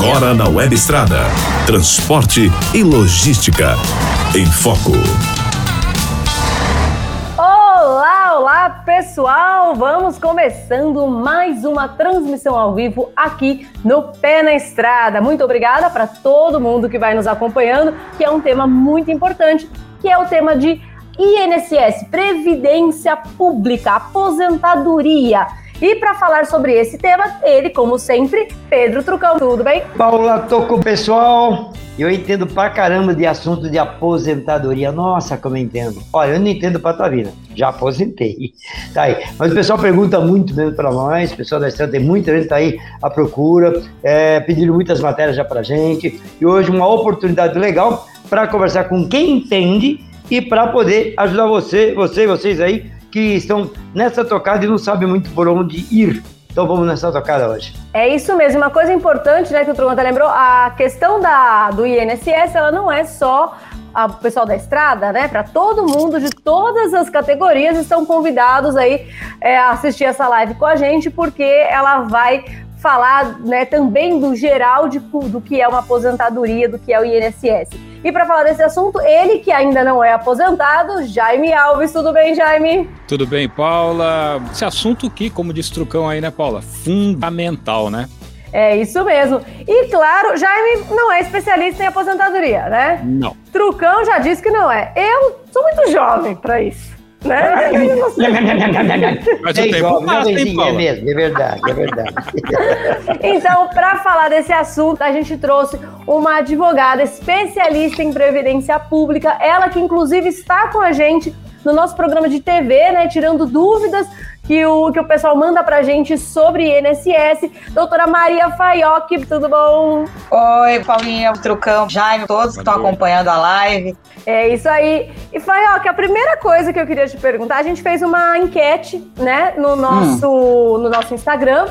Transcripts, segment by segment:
Agora na Web Estrada. Transporte e logística. Em Foco. Olá, olá pessoal! Vamos começando mais uma transmissão ao vivo aqui no Pé na Estrada. Muito obrigada para todo mundo que vai nos acompanhando, que é um tema muito importante, que é o tema de INSS, Previdência Pública, Aposentadoria. E para falar sobre esse tema, ele, como sempre, Pedro Trucão. Tudo bem? Paula, tô com o pessoal. Eu entendo pra caramba de assunto de aposentadoria. Nossa, como eu entendo. Olha, eu não entendo pra tua vida. Já aposentei. Tá aí. Mas o pessoal pergunta muito mesmo pra nós. O pessoal da Estrada tem muita gente tá aí à procura. É, pedindo muitas matérias já pra gente. E hoje uma oportunidade legal para conversar com quem entende e para poder ajudar você, você e vocês aí que estão nessa tocada e não sabem muito por onde ir. Então vamos nessa tocada hoje. É isso mesmo. Uma coisa importante, né, que o Trovanta lembrou, a questão da, do INSS, ela não é só o pessoal da estrada, né? Para todo mundo de todas as categorias estão convidados aí é, a assistir essa live com a gente, porque ela vai falar né, também do geral de, do que é uma aposentadoria, do que é o INSS. E para falar desse assunto, ele que ainda não é aposentado, Jaime Alves. Tudo bem, Jaime? Tudo bem, Paula. Esse assunto que, como diz Trucão aí, né, Paula? Fundamental, né? É isso mesmo. E claro, Jaime não é especialista em aposentadoria, né? Não. Trucão já disse que não é. Eu sou muito jovem para isso. Né? Mas o tempo igual, passa, hein, é Paula? mesmo, é verdade, é verdade. Então, para falar desse assunto, a gente trouxe uma advogada especialista em previdência pública, ela que inclusive está com a gente no nosso programa de TV, né, tirando dúvidas que o, que o pessoal manda pra gente sobre INSS. Doutora Maria Faioc, tudo bom? Oi, Paulinha, Trucão, Jaime, todos que estão acompanhando a live. É isso aí. E Faioc, a primeira coisa que eu queria te perguntar, a gente fez uma enquete, né, no nosso, no nosso Instagram,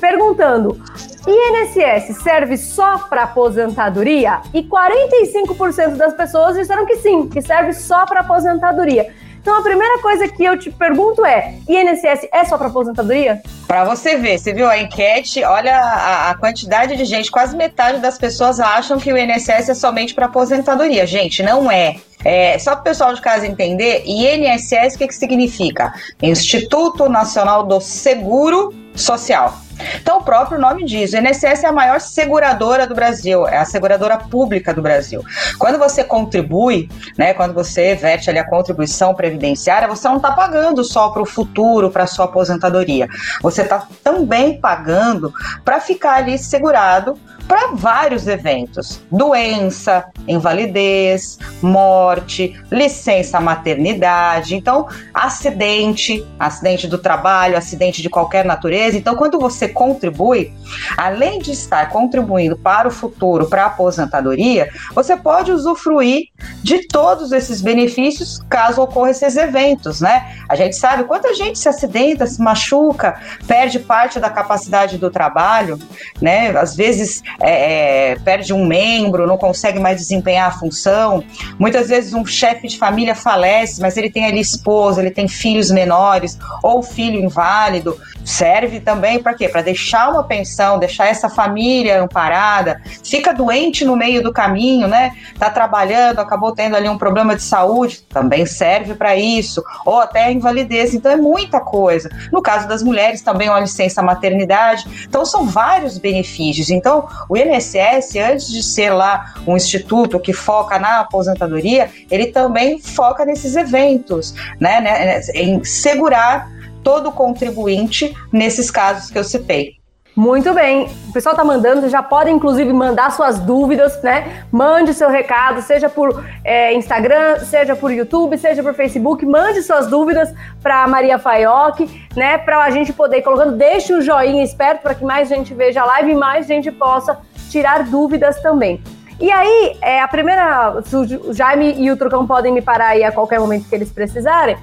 perguntando: INSS serve só para aposentadoria? E 45% das pessoas disseram que sim, que serve só para aposentadoria. Então a primeira coisa que eu te pergunto é: INSS é só para aposentadoria? Pra você ver, você viu a enquete, olha a, a quantidade de gente, quase metade das pessoas acham que o INSS é somente para aposentadoria. Gente, não é. É, só para o pessoal de casa entender, INSS o que, que significa? Instituto Nacional do Seguro Social. Então, o próprio nome diz: o INSS é a maior seguradora do Brasil, é a seguradora pública do Brasil. Quando você contribui, né, quando você verte ali a contribuição previdenciária, você não está pagando só para o futuro, para a sua aposentadoria. Você está também pagando para ficar ali segurado para vários eventos: doença, invalidez, morte, licença maternidade, então acidente, acidente do trabalho, acidente de qualquer natureza. Então, quando você contribui, além de estar contribuindo para o futuro, para a aposentadoria, você pode usufruir de todos esses benefícios caso ocorram esses eventos, né? A gente sabe quanta gente se acidenta, se machuca, perde parte da capacidade do trabalho, né? Às vezes é, é, perde um membro, não consegue mais desempenhar a função. Muitas vezes um chefe de família falece, mas ele tem ali esposa, ele tem filhos menores ou filho inválido. Serve também para quê? Para deixar uma pensão, deixar essa família amparada. Fica doente no meio do caminho, né? Tá trabalhando, acabou tendo ali um problema de saúde, também serve para isso. Ou até a invalidez. Então é muita coisa. No caso das mulheres, também uma licença maternidade. Então são vários benefícios. Então o INSS, antes de ser lá um instituto que foca na aposentadoria, ele também foca nesses eventos, né? né em segurar todo contribuinte nesses casos que eu citei. Muito bem. O pessoal tá mandando, vocês já podem inclusive mandar suas dúvidas, né? Mande seu recado, seja por é, Instagram, seja por YouTube, seja por Facebook. Mande suas dúvidas para Maria Faioc, né? Para a gente poder ir colocando. Deixe o joinha esperto para que mais gente veja a live e mais gente possa tirar dúvidas também. E aí, é, a primeira. O Jaime e o Trucão podem me parar aí a qualquer momento que eles precisarem.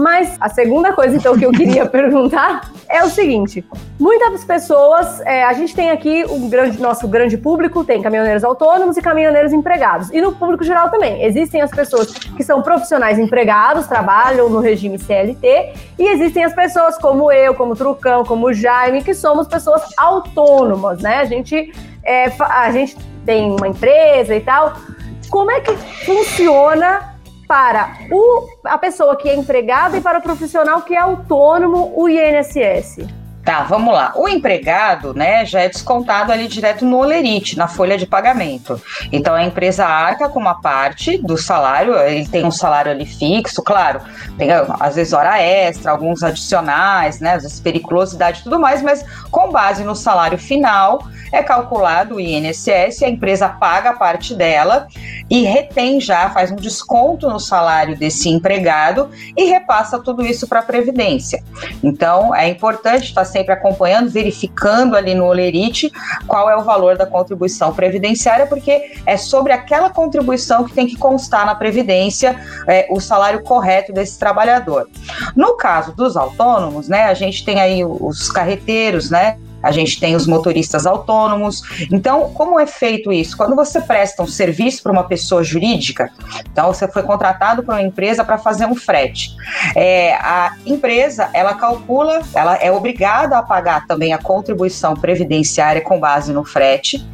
Mas a segunda coisa, então, que eu queria perguntar é o seguinte: muitas pessoas, é, a gente tem aqui o grande, nosso grande público, tem caminhoneiros autônomos e caminhoneiros empregados. E no público geral também. Existem as pessoas que são profissionais empregados, trabalham no regime CLT, e existem as pessoas como eu, como Trucão, como Jaime, que somos pessoas autônomas, né? A gente, é, a gente tem uma empresa e tal. Como é que funciona para o, a pessoa que é empregada e para o profissional que é autônomo o INSS? Tá, vamos lá. O empregado, né, já é descontado ali direto no olerite, na folha de pagamento. Então a empresa arca com uma parte do salário, ele tem um salário ali fixo, claro, tem às vezes hora extra, alguns adicionais, né, às vezes periculosidade e tudo mais, mas com base no salário final é calculado o INSS, a empresa paga a parte dela e retém já, faz um desconto no salário desse empregado e repassa tudo isso para a Previdência. Então é importante estar sempre acompanhando, verificando ali no Olerite qual é o valor da contribuição previdenciária, porque é sobre aquela contribuição que tem que constar na Previdência é, o salário correto desse trabalhador. No caso dos autônomos, né, a gente tem aí os carreteiros, né? A gente tem os motoristas autônomos. Então, como é feito isso? Quando você presta um serviço para uma pessoa jurídica, então você foi contratado por uma empresa para fazer um frete. É, a empresa, ela calcula, ela é obrigada a pagar também a contribuição previdenciária com base no frete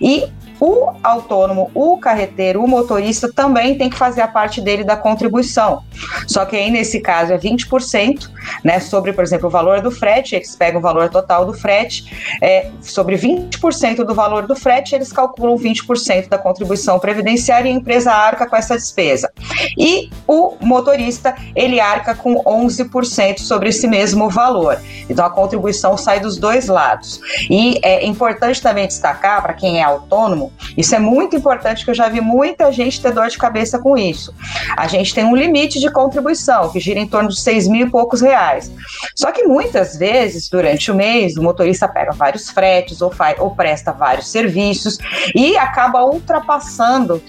e o autônomo, o carreteiro, o motorista também tem que fazer a parte dele da contribuição. Só que aí, nesse caso, é 20%, né? Sobre, por exemplo, o valor do frete, eles pegam o valor total do frete, é, sobre 20% do valor do frete, eles calculam 20% da contribuição previdenciária e a empresa arca com essa despesa. E o motorista, ele arca com 11% sobre esse mesmo valor. Então, a contribuição sai dos dois lados. E é importante também destacar, para quem é autônomo, isso é muito importante, que eu já vi muita gente ter dor de cabeça com isso. A gente tem um limite de contribuição, que gira em torno de seis mil e poucos reais. Só que muitas vezes, durante o mês, o motorista pega vários fretes ou, faz, ou presta vários serviços e acaba ultrapassando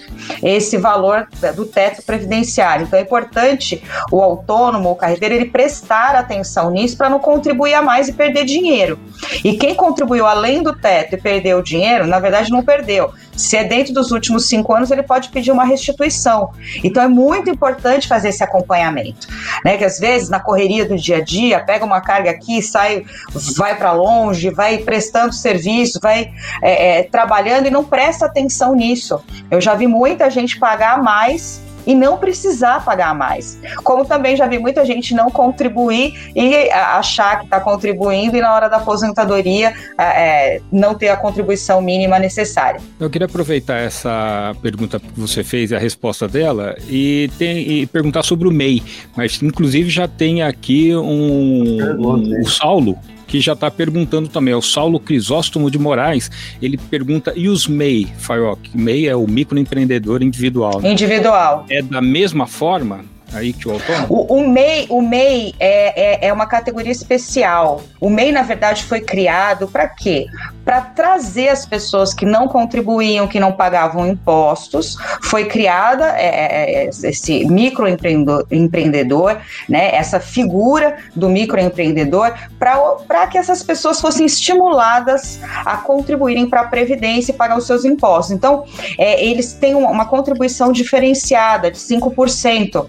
esse valor do teto previdenciário. Então é importante o autônomo, o carreteiro, ele prestar atenção nisso para não contribuir a mais e perder dinheiro. E quem contribuiu além do teto e perdeu dinheiro, na verdade não perdeu, se é dentro dos últimos cinco anos, ele pode pedir uma restituição. Então é muito importante fazer esse acompanhamento, né? Que às vezes na correria do dia a dia pega uma carga aqui, sai, vai para longe, vai prestando serviço, vai é, é, trabalhando e não presta atenção nisso. Eu já vi muita gente pagar mais e não precisar pagar mais. Como também já vi muita gente não contribuir e achar que está contribuindo e na hora da aposentadoria é, não ter a contribuição mínima necessária. Eu queria aproveitar essa pergunta que você fez e a resposta dela e, tem, e perguntar sobre o MEI, mas inclusive já tem aqui um, um o Saulo que já está perguntando também. É o Saulo Crisóstomo de Moraes. Ele pergunta: e os MEI, Fayok? MEI é o microempreendedor individual. Né? Individual. É da mesma forma? Aí que o autônomo? O, o MEI, o MEI é, é, é, uma categoria especial. O MEI, na verdade, foi criado para quê? Para trazer as pessoas que não contribuíam, que não pagavam impostos. Foi criada é, é, é esse microempreendedor, né, essa figura do microempreendedor, para que essas pessoas fossem estimuladas a contribuírem para a Previdência e pagar os seus impostos. Então, é, eles têm uma, uma contribuição diferenciada de 5%.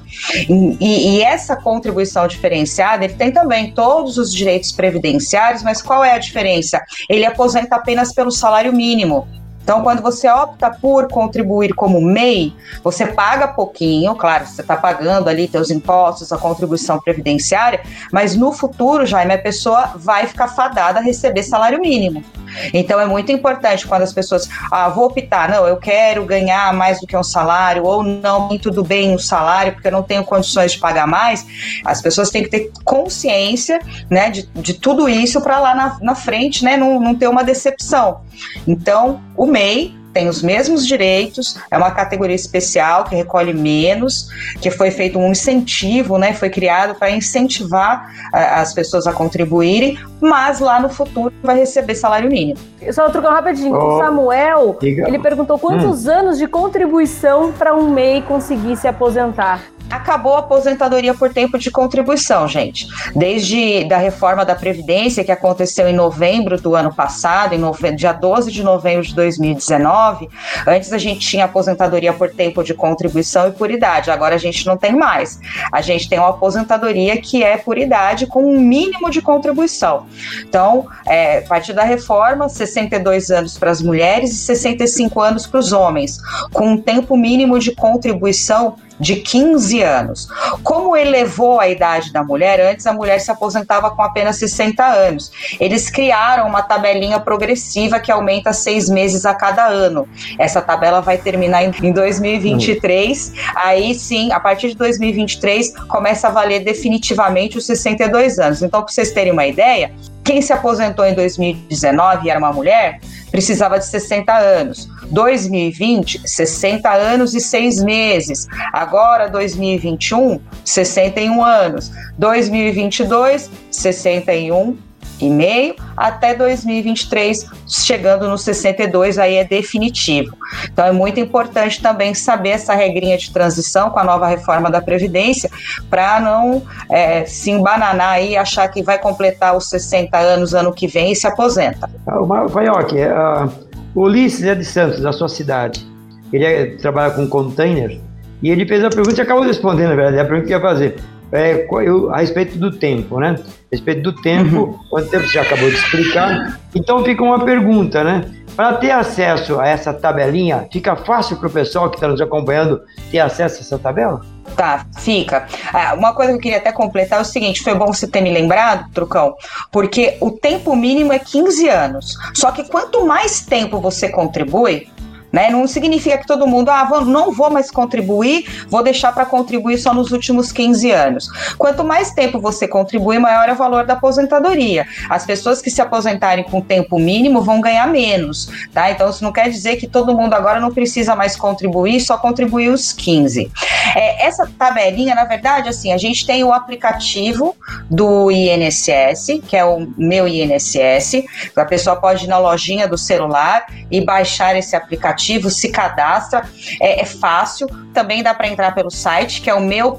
E, e, essa contribuição diferenciada, ele tem também todos os direitos previdenciários, mas qual é a diferença? Ele aposenta apenas pelo salário mínimo. Então, quando você opta por contribuir como MEI, você paga pouquinho, claro, você está pagando ali seus impostos, a contribuição previdenciária, mas no futuro, Jaime, a pessoa vai ficar fadada a receber salário mínimo. Então é muito importante quando as pessoas, ah, vou optar, não, eu quero ganhar mais do que um salário, ou não, tudo bem o salário, porque eu não tenho condições de pagar mais. As pessoas têm que ter consciência, né, de, de tudo isso para lá na, na frente, né, não, não ter uma decepção. Então, o MEI tem os mesmos direitos, é uma categoria especial que recolhe menos, que foi feito um incentivo, né? Foi criado para incentivar a, as pessoas a contribuírem, mas lá no futuro vai receber salário mínimo. Só trocar rapidinho. Oh, o Samuel, diga. ele perguntou quantos hum. anos de contribuição para um MEI conseguir se aposentar. Acabou a aposentadoria por tempo de contribuição, gente. Desde da reforma da Previdência, que aconteceu em novembro do ano passado, em nove... dia 12 de novembro de 2019, antes a gente tinha aposentadoria por tempo de contribuição e por idade, agora a gente não tem mais. A gente tem uma aposentadoria que é por idade com um mínimo de contribuição. Então, é, a partir da reforma, 62 anos para as mulheres e 65 anos para os homens, com um tempo mínimo de contribuição de 15 anos. Como elevou a idade da mulher, antes a mulher se aposentava com apenas 60 anos. Eles criaram uma tabelinha progressiva que aumenta seis meses a cada ano. Essa tabela vai terminar em 2023. Hum. Aí sim, a partir de 2023, começa a valer definitivamente os 62 anos. Então, para vocês terem uma ideia, quem se aposentou em 2019 e era uma mulher, precisava de 60 anos. 2020, 60 anos e 6 meses. Agora, 2021, 61 anos. 2022, 61 e meio até 2023, chegando no 62, aí é definitivo. Então é muito importante também saber essa regrinha de transição com a nova reforma da Previdência, para não é, se embananar e achar que vai completar os 60 anos ano que vem e se aposenta. Ah, o Faioque, uh o Ulisses é de Santos, da sua cidade. Ele é, trabalha com container e ele fez a pergunta e acabou respondendo, na verdade, a pergunta que ia fazer. É, eu, a respeito do tempo, né? A respeito do tempo, uhum. quanto tempo você acabou de explicar. Então fica uma pergunta, né? Para ter acesso a essa tabelinha, fica fácil para o pessoal que está nos acompanhando ter acesso a essa tabela? Tá, fica. Ah, uma coisa que eu queria até completar é o seguinte: foi bom você ter me lembrado, Trucão, porque o tempo mínimo é 15 anos. Só que quanto mais tempo você contribui, né? Não significa que todo mundo, ah, vou, não vou mais contribuir, vou deixar para contribuir só nos últimos 15 anos. Quanto mais tempo você contribui, maior é o valor da aposentadoria. As pessoas que se aposentarem com tempo mínimo vão ganhar menos, tá? Então isso não quer dizer que todo mundo agora não precisa mais contribuir, só contribuir os 15. É, essa tabelinha, na verdade, assim, a gente tem o aplicativo do INSS, que é o meu INSS. A pessoa pode ir na lojinha do celular e baixar esse aplicativo aplicativo, se cadastra, é, é fácil. Também dá para entrar pelo site, que é o meu.inss.gov.br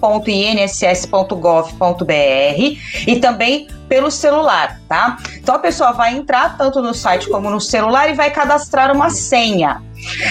e também pelo celular, tá? Então a pessoa vai entrar tanto no site como no celular e vai cadastrar uma senha.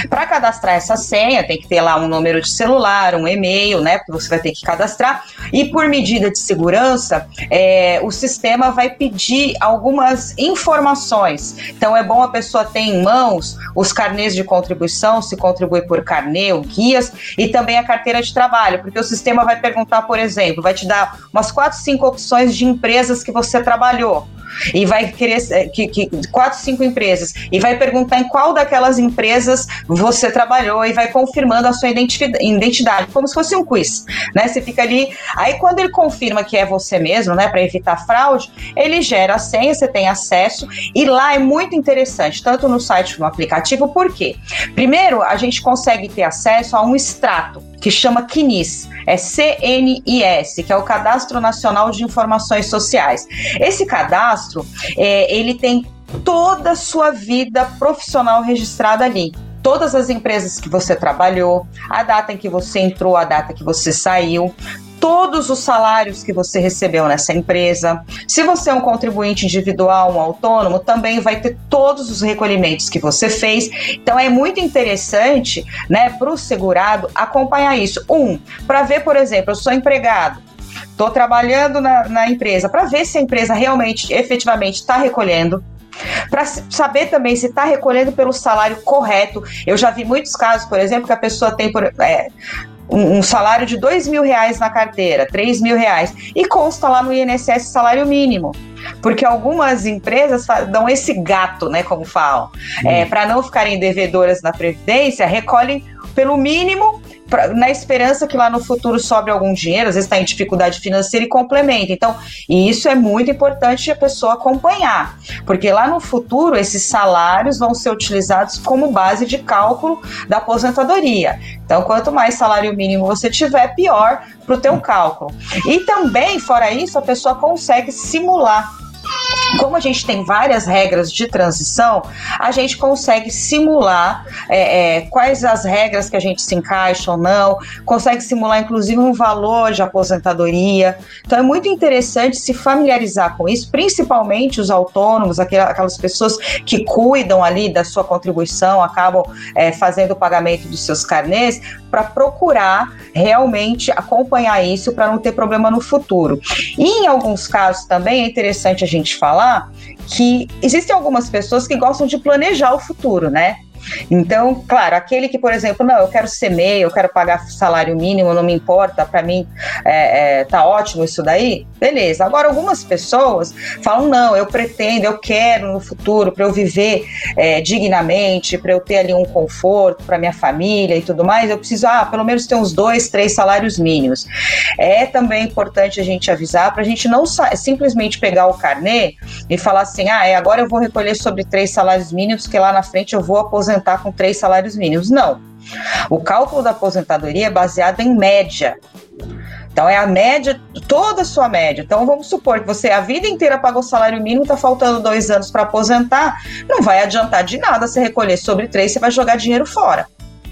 Para cadastrar essa senha, tem que ter lá um número de celular, um e-mail, né? Porque você vai ter que cadastrar. E por medida de segurança, é, o sistema vai pedir algumas informações. Então é bom a pessoa ter em mãos os carnês de contribuição, se contribui por carnê ou guias, e também a carteira de trabalho, porque o sistema vai perguntar, por exemplo, vai te dar umas quatro, cinco opções de empresas que você trabalhou e vai querer eh, que, que, quatro, cinco empresas e vai perguntar em qual daquelas empresas você trabalhou e vai confirmando a sua identidade, como se fosse um quiz, né? Você fica ali, aí quando ele confirma que é você mesmo, né, para evitar fraude, ele gera a senha, você tem acesso e lá é muito interessante, tanto no site como no aplicativo, por quê? Primeiro, a gente consegue ter acesso a um extrato que chama CNIS, é CNIS, que é o Cadastro Nacional de Informações Sociais. Esse cadastro, é, ele tem toda a sua vida profissional registrada ali todas as empresas que você trabalhou, a data em que você entrou, a data que você saiu, todos os salários que você recebeu nessa empresa. Se você é um contribuinte individual, um autônomo, também vai ter todos os recolhimentos que você fez. Então é muito interessante, né, para o segurado acompanhar isso. Um, para ver, por exemplo, eu sou empregado. Estou trabalhando na, na empresa para ver se a empresa realmente, efetivamente, está recolhendo para saber também se está recolhendo pelo salário correto. Eu já vi muitos casos, por exemplo, que a pessoa tem por, é, um, um, salário de dois mil reais na carteira, três mil reais, e consta lá no INSS salário mínimo. Porque algumas empresas dão esse gato, né, como falam, hum. é, para não ficarem devedoras na Previdência, recolhem pelo mínimo pra, na esperança que lá no futuro sobre algum dinheiro, às vezes está em dificuldade financeira e complementa. Então, e isso é muito importante a pessoa acompanhar, porque lá no futuro esses salários vão ser utilizados como base de cálculo da aposentadoria. Então, quanto mais salário mínimo você tiver, pior para o teu cálculo. E também, fora isso, a pessoa consegue simular como a gente tem várias regras de transição, a gente consegue simular é, é, quais as regras que a gente se encaixa ou não, consegue simular inclusive um valor de aposentadoria. Então é muito interessante se familiarizar com isso, principalmente os autônomos, aquelas pessoas que cuidam ali da sua contribuição, acabam é, fazendo o pagamento dos seus carnês, para procurar realmente acompanhar isso para não ter problema no futuro. E em alguns casos também é interessante a gente falar que existem algumas pessoas que gostam de planejar o futuro, né? Então, claro, aquele que, por exemplo, não, eu quero ser MEI, eu quero pagar salário mínimo, não me importa, para mim é, é, tá ótimo isso daí, beleza. Agora, algumas pessoas falam, não, eu pretendo, eu quero no futuro, para eu viver é, dignamente, para eu ter ali um conforto para minha família e tudo mais, eu preciso, ah, pelo menos ter uns dois, três salários mínimos. É também importante a gente avisar para a gente não simplesmente pegar o carnê e falar assim, ah, é, agora eu vou recolher sobre três salários mínimos, que lá na frente eu vou aposentar aposentar com três salários mínimos. Não. O cálculo da aposentadoria é baseado em média. Então é a média, toda a sua média. Então vamos supor que você a vida inteira pagou salário mínimo, está faltando dois anos para aposentar, não vai adiantar de nada você recolher sobre três, você vai jogar dinheiro fora,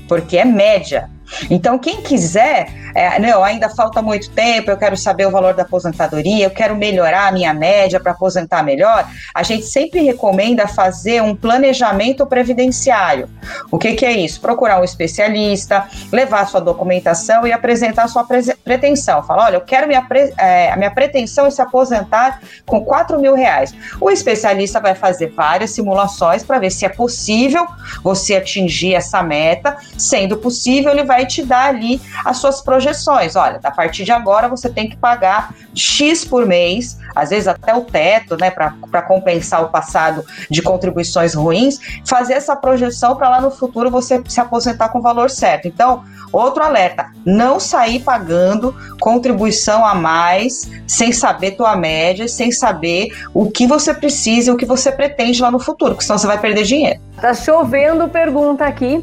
porque é média. Então, quem quiser, é, não, ainda falta muito tempo, eu quero saber o valor da aposentadoria, eu quero melhorar a minha média para aposentar melhor, a gente sempre recomenda fazer um planejamento previdenciário. O que, que é isso? Procurar um especialista, levar sua documentação e apresentar sua pretensão. Falar, olha, eu quero minha, pre é, a minha pretensão é se aposentar com 4 mil reais. O especialista vai fazer várias simulações para ver se é possível você atingir essa meta. Sendo possível, ele vai te dar ali as suas projeções. Olha, a partir de agora você tem que pagar X por mês, às vezes até o teto, né, para compensar o passado de contribuições ruins, fazer essa projeção para lá no futuro você se aposentar com o valor certo. Então, outro alerta: não sair pagando contribuição a mais sem saber tua média, sem saber o que você precisa e o que você pretende lá no futuro, porque senão você vai perder dinheiro. Tá chovendo pergunta aqui.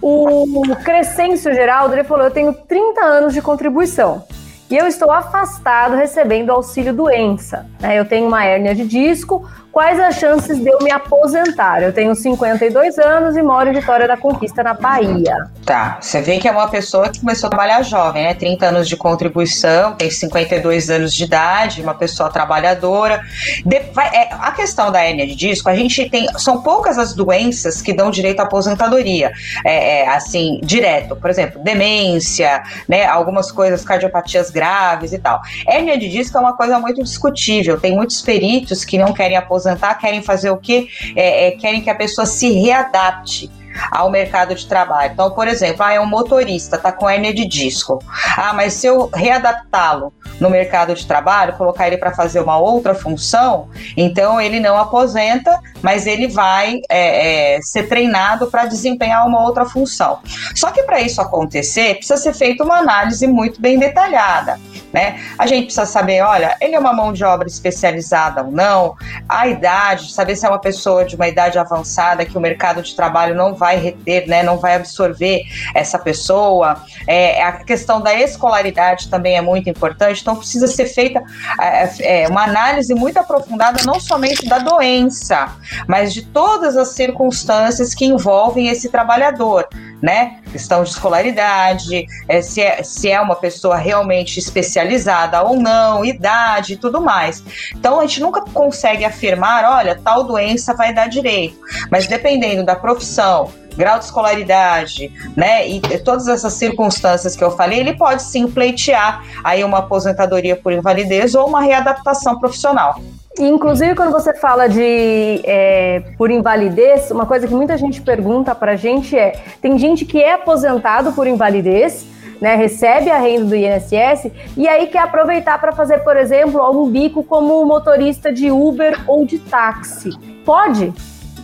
O Crescêncio Geraldo ele falou: Eu tenho 30 anos de contribuição e eu estou afastado recebendo auxílio doença. Né? Eu tenho uma hérnia de disco, Quais as chances de eu me aposentar? Eu tenho 52 anos e moro em Vitória da Conquista, na Bahia. Tá, você vê que é uma pessoa que começou a trabalhar jovem, né? 30 anos de contribuição, tem 52 anos de idade, uma pessoa trabalhadora. De, vai, é, a questão da hérnia de disco, a gente tem. São poucas as doenças que dão direito à aposentadoria. É, é, assim, direto. Por exemplo, demência, né? Algumas coisas, cardiopatias graves e tal. Hérnia de disco é uma coisa muito discutível. Tem muitos peritos que não querem aposentar aposentar, querem fazer o quê? É, é, querem que a pessoa se readapte ao mercado de trabalho. Então, por exemplo, ah, é um motorista, está com hernia de disco. Ah, mas se eu readaptá-lo no mercado de trabalho, colocar ele para fazer uma outra função, então ele não aposenta, mas ele vai é, é, ser treinado para desempenhar uma outra função. Só que para isso acontecer, precisa ser feita uma análise muito bem detalhada. Né? A gente precisa saber, olha, ele é uma mão de obra especializada ou não, a idade, saber se é uma pessoa de uma idade avançada que o mercado de trabalho não vai reter, né, não vai absorver essa pessoa. É, a questão da escolaridade também é muito importante, então precisa ser feita é, é, uma análise muito aprofundada, não somente da doença, mas de todas as circunstâncias que envolvem esse trabalhador né? Questão de escolaridade, é, se, é, se é uma pessoa realmente especializada ou não, idade e tudo mais. Então a gente nunca consegue afirmar, olha, tal doença vai dar direito. Mas dependendo da profissão, grau de escolaridade, né, e todas essas circunstâncias que eu falei, ele pode sim pleitear aí uma aposentadoria por invalidez ou uma readaptação profissional. Inclusive, quando você fala de é, por invalidez, uma coisa que muita gente pergunta pra gente é: tem gente que é aposentado por invalidez, né, recebe a renda do INSS e aí quer aproveitar para fazer, por exemplo, um bico como motorista de Uber ou de táxi. Pode?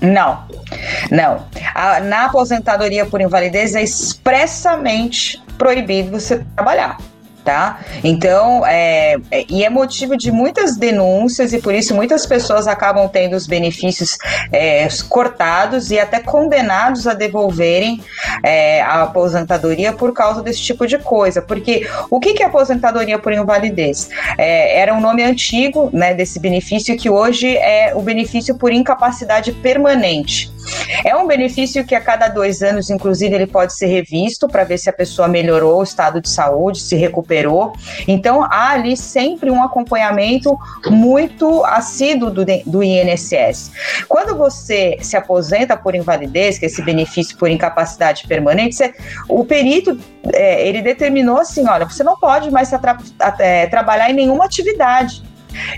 Não, não. A, na aposentadoria por invalidez é expressamente proibido você trabalhar tá? Então, é, é, e é motivo de muitas denúncias e por isso muitas pessoas acabam tendo os benefícios é, cortados e até condenados a devolverem é, a aposentadoria por causa desse tipo de coisa. Porque o que, que é aposentadoria por invalidez? É, era um nome antigo né, desse benefício que hoje é o benefício por incapacidade permanente. É um benefício que a cada dois anos, inclusive, ele pode ser revisto para ver se a pessoa melhorou o estado de saúde, se recuperou. Então, há ali sempre um acompanhamento muito assíduo do, do INSS. Quando você se aposenta por invalidez, que é esse benefício por incapacidade permanente, você, o perito é, ele determinou assim: olha, você não pode mais é, trabalhar em nenhuma atividade.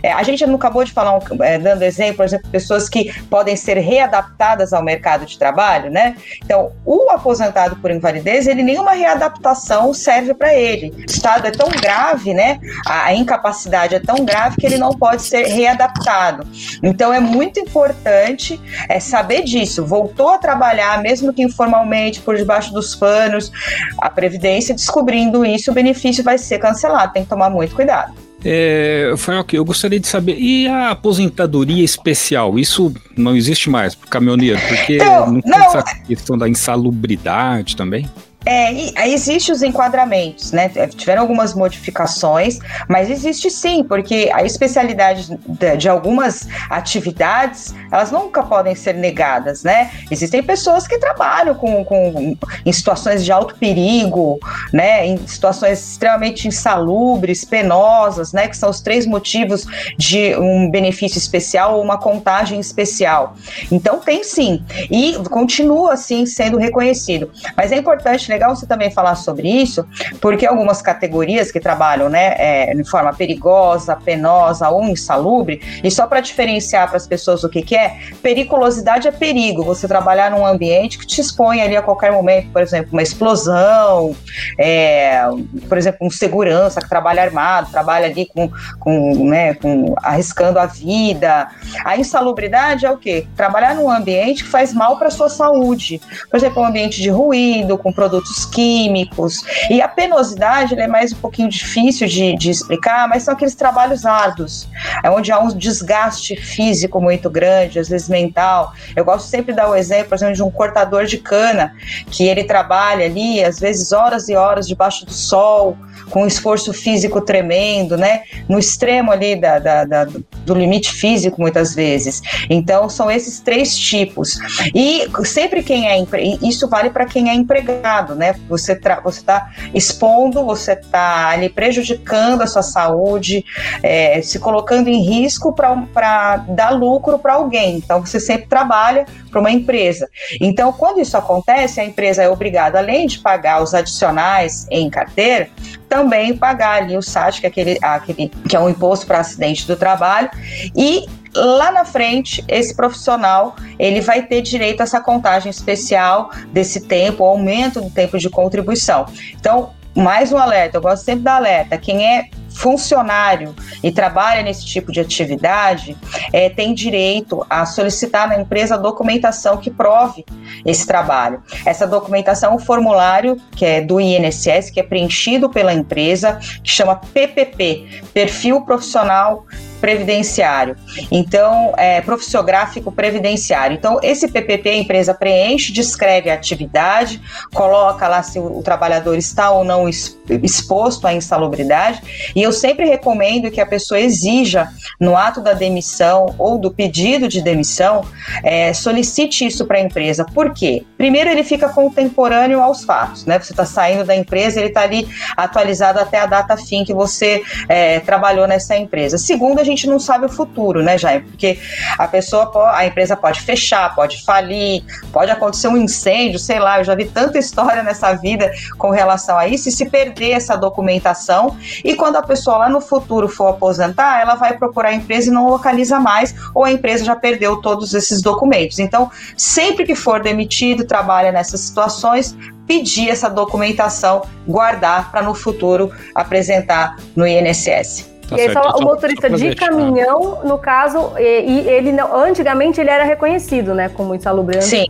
É, a gente não acabou de falar, um, é, dando exemplo, por exemplo, pessoas que podem ser readaptadas ao mercado de trabalho, né? Então, o aposentado por invalidez, ele nenhuma readaptação serve para ele. O estado é tão grave, né? A, a incapacidade é tão grave que ele não pode ser readaptado. Então, é muito importante é, saber disso. Voltou a trabalhar, mesmo que informalmente, por debaixo dos panos, a Previdência descobrindo isso, o benefício vai ser cancelado. Tem que tomar muito cuidado. É, ok. eu gostaria de saber, e a aposentadoria especial? Isso não existe mais para o caminhoneiro, porque então, não tem não, essa questão da insalubridade também? É, existe os enquadramentos, né? Tiveram algumas modificações, mas existe sim, porque a especialidade de, de, algumas atividades, elas nunca podem ser negadas, né? Existem pessoas que trabalham com, com, em situações de alto perigo, né? Em situações extremamente insalubres, penosas, né? Que são os três motivos de um benefício especial ou uma contagem especial. Então tem sim, e continua assim sendo reconhecido. Mas é importante, né? Legal você também falar sobre isso, porque algumas categorias que trabalham né, é, de forma perigosa, penosa ou insalubre, e só para diferenciar para as pessoas o que, que é, periculosidade é perigo, você trabalhar num ambiente que te expõe ali a qualquer momento, por exemplo, uma explosão, é, por exemplo, um segurança que trabalha armado, trabalha ali com, com, né, com arriscando a vida. A insalubridade é o quê? Trabalhar num ambiente que faz mal para sua saúde. Por exemplo, um ambiente de ruído, com produtos produtos químicos. E a penosidade é mais um pouquinho difícil de, de explicar, mas são aqueles trabalhos árduos, é onde há um desgaste físico muito grande, às vezes mental. Eu gosto sempre de dar o exemplo, por exemplo, de um cortador de cana, que ele trabalha ali, às vezes, horas e horas debaixo do sol, com um esforço físico tremendo, né? No extremo ali da, da, da, do limite físico, muitas vezes. Então, são esses três tipos. E sempre quem é, isso vale para quem é empregado, né? Você está expondo, você está ali prejudicando a sua saúde, é, se colocando em risco para dar lucro para alguém. Então, você sempre trabalha para uma empresa. Então, quando isso acontece, a empresa é obrigada, além de pagar os adicionais em carteira, também pagar ali o SAT, que é, aquele, aquele, que é um imposto para acidente do trabalho, e lá na frente esse profissional ele vai ter direito a essa contagem especial desse tempo, aumento do tempo de contribuição. Então, mais um alerta, eu gosto sempre da alerta. Quem é funcionário e trabalha nesse tipo de atividade é, tem direito a solicitar na empresa a documentação que prove esse trabalho. Essa documentação é um formulário que é do INSS, que é preenchido pela empresa, que chama PPP, Perfil Profissional previdenciário. Então, é, profissiográfico previdenciário. Então, esse PPP a empresa preenche, descreve a atividade, coloca lá se o, trabalhador está ou não exposto à insalubridade. E eu sempre recomendo que a pessoa exija, no ato da demissão ou do pedido de demissão, é, solicite isso para a empresa. Por quê? Primeiro, ele fica contemporâneo aos fatos, né? Você está saindo da empresa, ele está ali atualizado até a data fim que você é, trabalhou nessa empresa. Segundo, a gente não sabe o futuro, né, Jair? Porque a pessoa, a empresa pode fechar, pode falir, pode acontecer um incêndio, sei lá, eu já vi tanta história nessa vida com relação a isso, e se perder essa documentação, e quando a pessoa lá no futuro for aposentar, ela vai procurar a empresa e não localiza mais, ou a empresa já perdeu todos esses documentos. Então, sempre que for demitido, trabalha nessas situações, pedir essa documentação, guardar para no futuro apresentar no INSS. Tá e aí só o motorista só de caminhão, no caso, e, e, ele não, antigamente ele era reconhecido, né, como insalubre. Sim.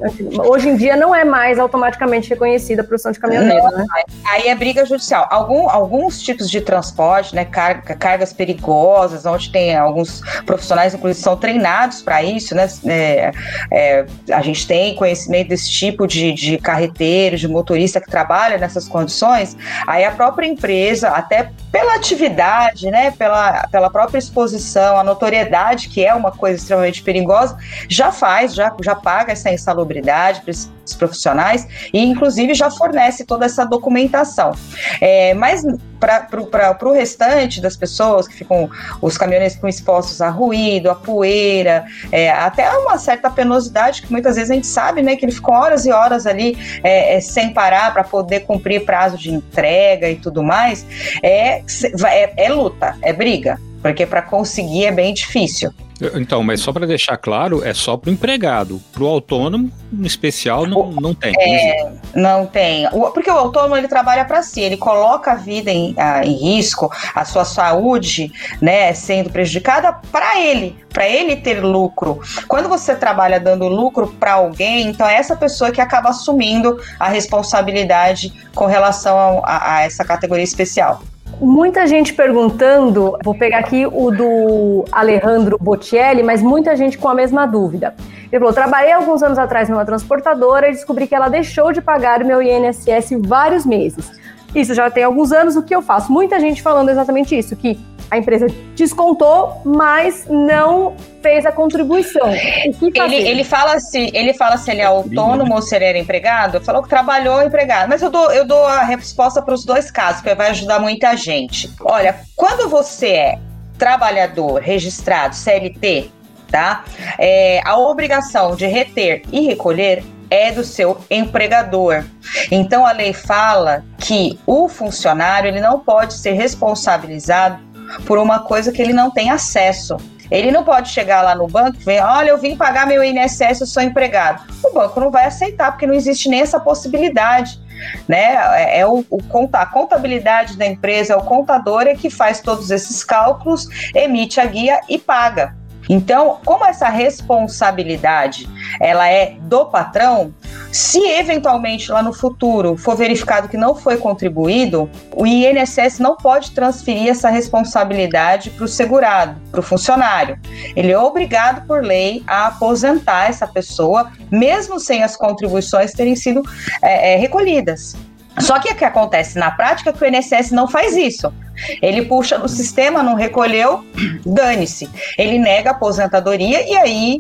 Hoje em dia não é mais automaticamente reconhecida a profissão de caminhoneiro, não, né? Aí é briga judicial. Algum, alguns tipos de transporte, né, carga, cargas perigosas, onde tem alguns profissionais, inclusive, são treinados para isso, né? É, é, a gente tem conhecimento desse tipo de, de carreteiro, de motorista que trabalha nessas condições. Aí a própria empresa, até pela atividade, né, pela, pela própria exposição, a notoriedade, que é uma coisa extremamente perigosa, já faz, já, já paga essa insalubridade para esses profissionais e, inclusive, já fornece toda essa documentação. É, mas para o restante das pessoas que ficam, os caminhoneiros ficam expostos a ruído, a poeira, é, até uma certa penosidade que muitas vezes a gente sabe, né, que ele ficou horas e horas ali é, é sem parar para poder cumprir prazo de entrega e tudo mais, é, é, é luta, é briga, porque para conseguir é bem difícil. Então, mas só para deixar claro, é só para o empregado. Para o autônomo, em especial, não, não tem. É, não tem. Porque o autônomo ele trabalha para si, ele coloca a vida em, a, em risco, a sua saúde, né, sendo prejudicada para ele, para ele ter lucro. Quando você trabalha dando lucro para alguém, então é essa pessoa que acaba assumindo a responsabilidade com relação a, a essa categoria especial. Muita gente perguntando, vou pegar aqui o do Alejandro Bottielli, mas muita gente com a mesma dúvida. Ele falou: trabalhei alguns anos atrás numa transportadora e descobri que ela deixou de pagar meu INSS vários meses. Isso já tem alguns anos, o que eu faço? Muita gente falando exatamente isso, que a empresa descontou, mas não fez a contribuição. ele, ele, fala se ele fala se ele é autônomo ou se ele era empregado. Falou que trabalhou empregado. Mas eu dou, eu dou a resposta para os dois casos, porque vai ajudar muita gente. Olha, quando você é trabalhador registrado, CLT, tá? É, a obrigação de reter e recolher é do seu empregador. Então a lei fala que o funcionário ele não pode ser responsabilizado por uma coisa que ele não tem acesso. Ele não pode chegar lá no banco e ver, olha, eu vim pagar meu INSS, eu sou empregado. O banco não vai aceitar, porque não existe nem essa possibilidade. Né? É, é o, o, a contabilidade da empresa, é o contador é que faz todos esses cálculos, emite a guia e paga. Então, como essa responsabilidade ela é do patrão, se eventualmente lá no futuro for verificado que não foi contribuído, o INSS não pode transferir essa responsabilidade para o segurado, para o funcionário. Ele é obrigado por lei a aposentar essa pessoa, mesmo sem as contribuições terem sido é, é, recolhidas. Só que o que acontece na prática é que o INSS não faz isso. Ele puxa no sistema, não recolheu, dane-se. Ele nega a aposentadoria e aí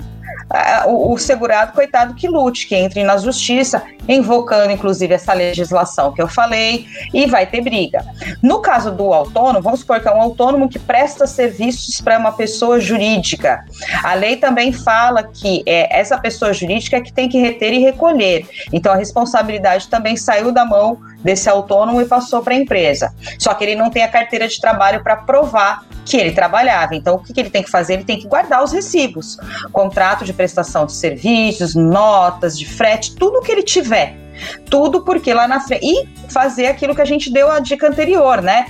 o, o, segurado, coitado, que lute, que entre na justiça, invocando inclusive essa legislação que eu falei, e vai ter briga. No caso do autônomo, vamos supor que é um autônomo que presta serviços para uma pessoa jurídica. A lei também fala que é essa pessoa jurídica é que tem que reter e recolher. Então a responsabilidade também saiu da mão desse autônomo e passou para a empresa. Só que ele não tem a carteira de trabalho para provar que ele trabalhava. Então, o que, que ele tem que fazer? Ele tem que guardar os recibos, contrato de prestação de serviços, notas de frete, tudo que ele tiver. Tudo porque lá na frente. E fazer aquilo que a gente deu a dica anterior, né?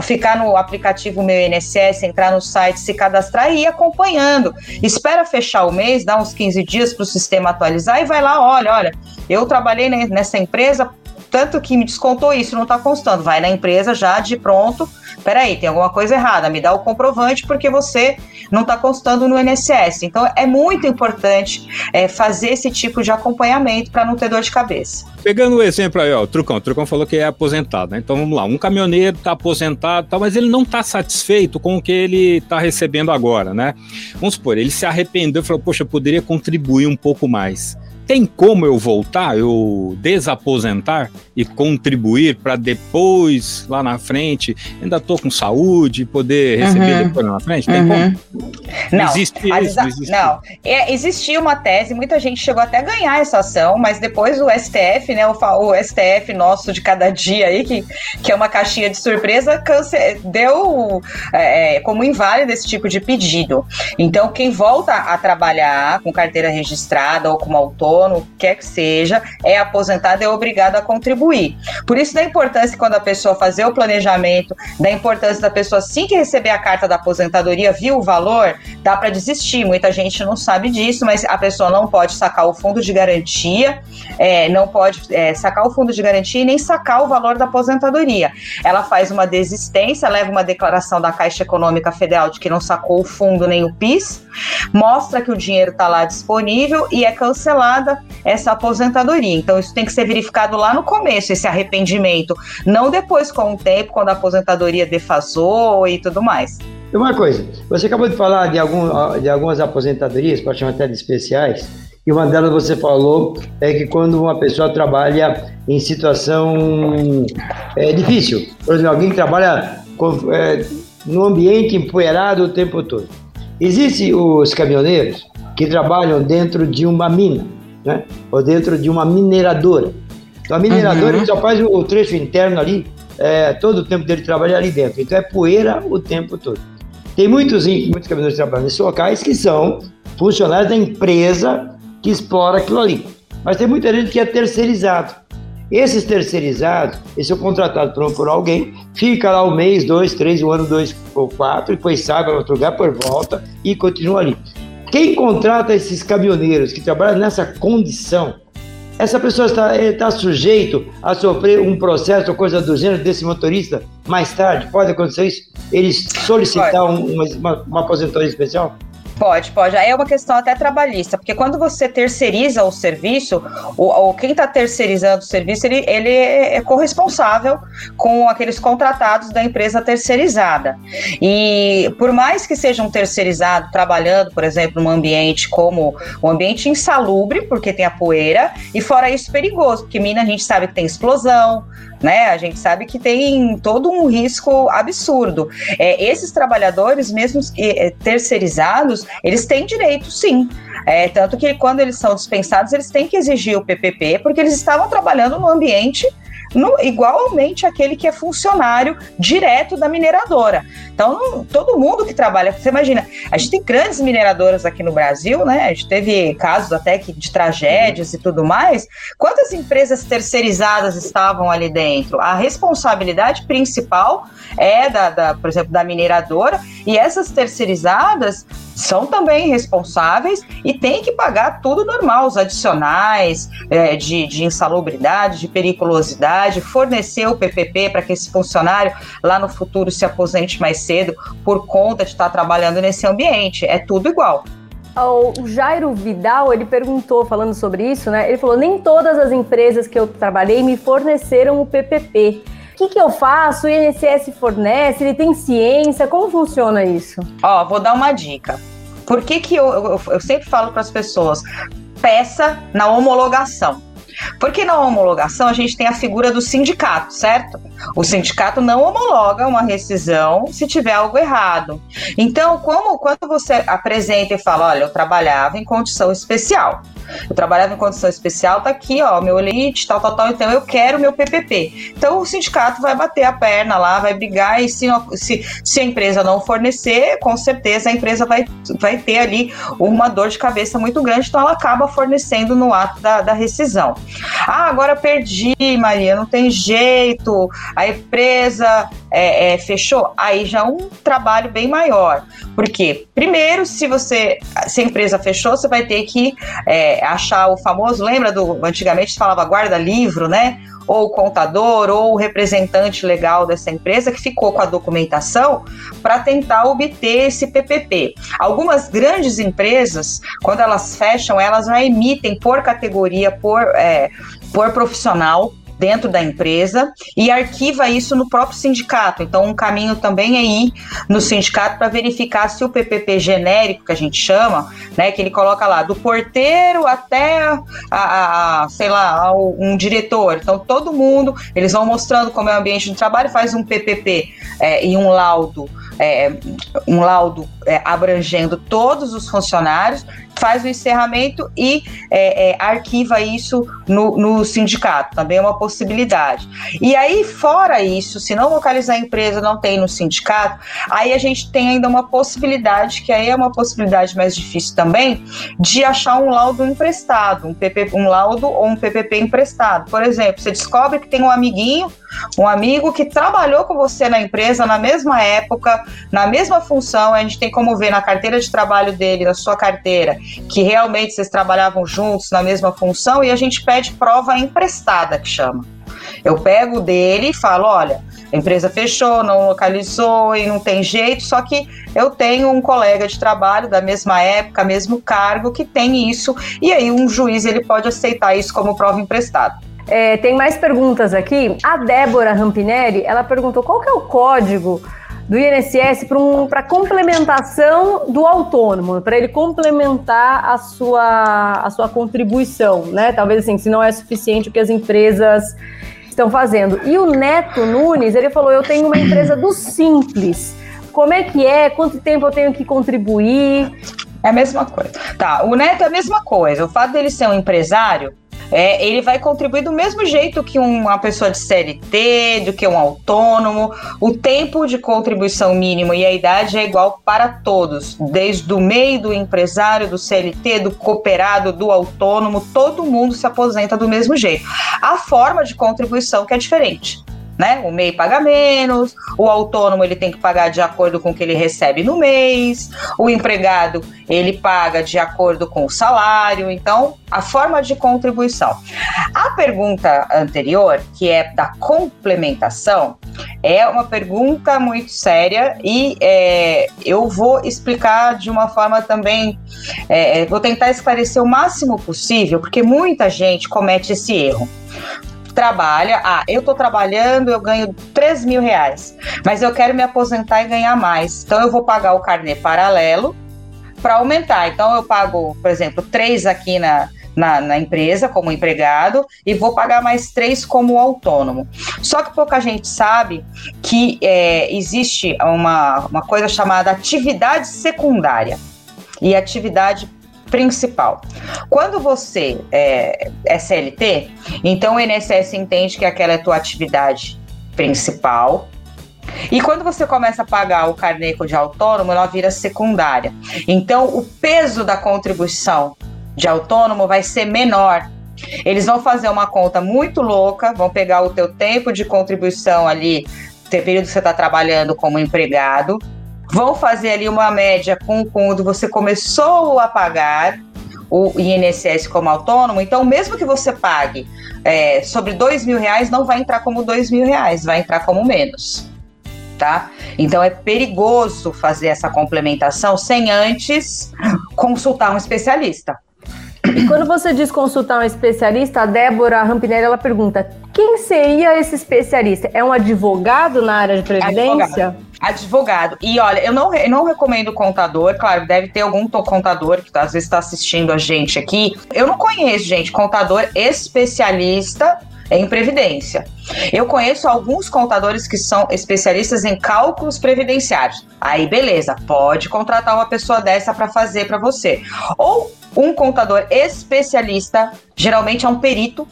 ficar no aplicativo Meu INSS, entrar no site, se cadastrar e ir acompanhando. Espera fechar o mês, dá uns 15 dias para o sistema atualizar e vai lá, olha, olha, eu trabalhei nessa empresa tanto que me descontou isso, não está constando. Vai na empresa já de pronto. Peraí, tem alguma coisa errada, me dá o comprovante porque você não está constando no INSS. Então é muito importante é, fazer esse tipo de acompanhamento para não ter dor de cabeça. Pegando o exemplo aí, ó, o Trucão. O Trucão falou que é aposentado, né? Então vamos lá, um caminhoneiro está aposentado, tá, mas ele não está satisfeito com o que ele está recebendo agora, né? Vamos supor, ele se arrependeu e falou, poxa, eu poderia contribuir um pouco mais tem como eu voltar, eu desaposentar e contribuir para depois, lá na frente, ainda tô com saúde, poder receber uhum. depois lá na frente? Tem uhum. como? Não, existe isso, não existe. Não, é, existia uma tese, muita gente chegou até a ganhar essa ação, mas depois o STF, né, o, o STF nosso de cada dia aí, que, que é uma caixinha de surpresa, cance deu é, é, como inválido esse tipo de pedido. Então, quem volta a trabalhar com carteira registrada ou como autor dono, quer que seja, é aposentado, é obrigado a contribuir. Por isso, da importância quando a pessoa fazer o planejamento, da importância da pessoa, assim que receber a carta da aposentadoria, viu o valor, dá para desistir. Muita gente não sabe disso, mas a pessoa não pode sacar o fundo de garantia, é, não pode é, sacar o fundo de garantia e nem sacar o valor da aposentadoria. Ela faz uma desistência, leva uma declaração da Caixa Econômica Federal de que não sacou o fundo nem o PIS, mostra que o dinheiro está lá disponível e é cancelada essa aposentadoria. Então, isso tem que ser verificado lá no começo, esse arrependimento, não depois com o tempo, quando a aposentadoria defasou e tudo mais. E uma coisa, você acabou de falar de, algum, de algumas aposentadorias, pode chamar até de especiais, e uma delas você falou é que quando uma pessoa trabalha em situação é, difícil, por exemplo, alguém que trabalha com, é, no ambiente empoeirado o tempo todo. Existem os caminhoneiros que trabalham dentro de uma mina, né? ou dentro de uma mineradora. Então, a mineradora uhum. só faz o trecho interno ali, é, todo o tempo dele trabalha ali dentro. Então, é poeira o tempo todo. Tem muitos, muitos caminhoneiros que trabalham nesses locais que são funcionários da empresa que explora aquilo ali. Mas tem muita gente que é terceirizado. Esses terceirizados, eles são contratados por, por alguém, fica lá um mês, dois, três, um ano, dois ou quatro, depois sai para outro lugar, por volta e continua ali. Quem contrata esses caminhoneiros que trabalham nessa condição, essa pessoa está, está sujeito a sofrer um processo ou coisa do gênero desse motorista mais tarde? Pode acontecer isso? Eles solicitar um, uma, uma aposentadoria especial? Pode, pode. Aí é uma questão até trabalhista, porque quando você terceiriza o serviço, o, quem está terceirizando o serviço, ele, ele é corresponsável com aqueles contratados da empresa terceirizada. E por mais que seja um terceirizado trabalhando, por exemplo, num ambiente como um ambiente insalubre, porque tem a poeira, e fora isso perigoso, porque mina a gente sabe que tem explosão, né? A gente sabe que tem todo um risco absurdo. É, esses trabalhadores, mesmo é, terceirizados, eles têm direito, sim. É, tanto que quando eles são dispensados, eles têm que exigir o PPP, porque eles estavam trabalhando no ambiente no, igualmente aquele que é funcionário direto da mineradora. Então, não, todo mundo que trabalha, você imagina, a gente tem grandes mineradoras aqui no Brasil, né? A gente teve casos até que de tragédias e tudo mais. Quantas empresas terceirizadas estavam ali dentro? A responsabilidade principal é da, da por exemplo, da mineradora, e essas terceirizadas são também responsáveis e têm que pagar tudo normal, os adicionais é, de, de insalubridade, de periculosidade, fornecer o PPP para que esse funcionário lá no futuro se aposente mais cedo por conta de estar trabalhando nesse ambiente. É tudo igual. O Jairo Vidal, ele perguntou, falando sobre isso, né? Ele falou: nem todas as empresas que eu trabalhei me forneceram o PPP. Que, que eu faço? O INSS fornece? Ele tem ciência? Como funciona isso? Ó, vou dar uma dica. Por que, que eu, eu, eu sempre falo para as pessoas? Peça na homologação. Porque na homologação a gente tem a figura do sindicato, certo? O sindicato não homologa uma rescisão se tiver algo errado. Então, como quando você apresenta e fala, olha, eu trabalhava em condição especial, eu trabalhava em condição especial, tá aqui, ó, meu elite, tal, tal, tal, então eu quero meu PPP. Então o sindicato vai bater a perna lá, vai brigar e se, se, se a empresa não fornecer, com certeza a empresa vai, vai ter ali uma dor de cabeça muito grande, então ela acaba fornecendo no ato da, da rescisão. Ah, agora perdi, Maria, não tem jeito, a empresa é, é, fechou, aí já é um trabalho bem maior. Porque, primeiro, se você se a empresa fechou, você vai ter que é, achar o famoso, lembra do antigamente falava guarda-livro, né? Ou o contador, ou o representante legal dessa empresa que ficou com a documentação para tentar obter esse PPP. Algumas grandes empresas, quando elas fecham, elas já emitem por categoria, por, é, por profissional, dentro da empresa e arquiva isso no próprio sindicato. Então, um caminho também é ir no sindicato para verificar se o PPP genérico, que a gente chama, né, que ele coloca lá do porteiro até a, a, a sei lá, um diretor. Então, todo mundo, eles vão mostrando como é o ambiente de trabalho, faz um PPP é, e um laudo é, um laudo é, abrangendo todos os funcionários, faz o encerramento e é, é, arquiva isso no, no, sindicato. Também é uma possibilidade. E aí, fora isso, se não localizar a empresa, não tem no sindicato, aí a gente tem ainda uma possibilidade, que aí é uma possibilidade mais difícil também, de achar um laudo emprestado, um, PP, um laudo ou um PPP emprestado. Por exemplo, você descobre que tem um amiguinho, um amigo que trabalhou com você na empresa na mesma época, na mesma função, a gente tem como ver na carteira de trabalho dele, na sua carteira, que realmente vocês trabalhavam juntos na mesma função e a gente pede prova emprestada, que chama. Eu pego dele e falo: olha, a empresa fechou, não localizou e não tem jeito, só que eu tenho um colega de trabalho da mesma época, mesmo cargo, que tem isso, e aí um juiz ele pode aceitar isso como prova emprestada. É, tem mais perguntas aqui. A Débora Rampinelli, ela perguntou qual que é o código do INSS para um, complementação do autônomo, para ele complementar a sua, a sua contribuição, né? Talvez assim, se não é suficiente o que as empresas estão fazendo. E o Neto Nunes, ele falou: eu tenho uma empresa do Simples. Como é que é? Quanto tempo eu tenho que contribuir? É a mesma coisa. Tá, o Neto é a mesma coisa. O fato dele ser um empresário, é, ele vai contribuir do mesmo jeito que uma pessoa de CLT, do que um autônomo. O tempo de contribuição mínimo e a idade é igual para todos, desde o MEI, do empresário, do CLT, do cooperado, do autônomo, todo mundo se aposenta do mesmo jeito. A forma de contribuição que é diferente né? O MEI paga menos, o autônomo ele tem que pagar de acordo com o que ele recebe no mês, o empregado ele paga de acordo com o salário, então a forma de contribuição. A pergunta anterior, que é da complementação, é uma pergunta muito séria e é, eu vou explicar de uma forma também, é, vou tentar esclarecer o máximo possível, porque muita gente comete esse erro trabalha, ah, eu tô trabalhando, eu ganho 3 mil reais, mas eu quero me aposentar e ganhar mais. Então eu vou pagar o carnê paralelo para aumentar. Então eu pago, por exemplo, três aqui na, na, na, empresa como empregado e vou pagar mais três como autônomo. Só que pouca gente sabe que é, existe uma, uma coisa chamada atividade secundária e atividade principal. Quando você é, é CLT, então o INSS entende que aquela é tua atividade principal, e quando você começa a pagar o carneco de autônomo, ela vira secundária. Então, o peso da contribuição de autônomo vai ser menor. Eles vão fazer uma conta muito louca, vão pegar o teu tempo de contribuição ali, o período que você está trabalhando como empregado, vão fazer ali uma média com quando você começou a pagar o INSS como autônomo, então mesmo que você pague é, sobre dois mil reais, não vai entrar como dois mil reais, vai entrar como menos. Tá? Então é perigoso fazer essa complementação sem antes consultar um especialista. E quando você diz consultar um especialista, a Débora Rampinelli ela pergunta: quem seria esse especialista? É um advogado na área de previdência? Advogado. Advogado. E olha, eu não, eu não recomendo contador, claro, deve ter algum contador que às vezes está assistindo a gente aqui. Eu não conheço, gente, contador especialista em previdência. Eu conheço alguns contadores que são especialistas em cálculos previdenciários. Aí, beleza, pode contratar uma pessoa dessa para fazer para você. Ou um contador especialista, geralmente é um perito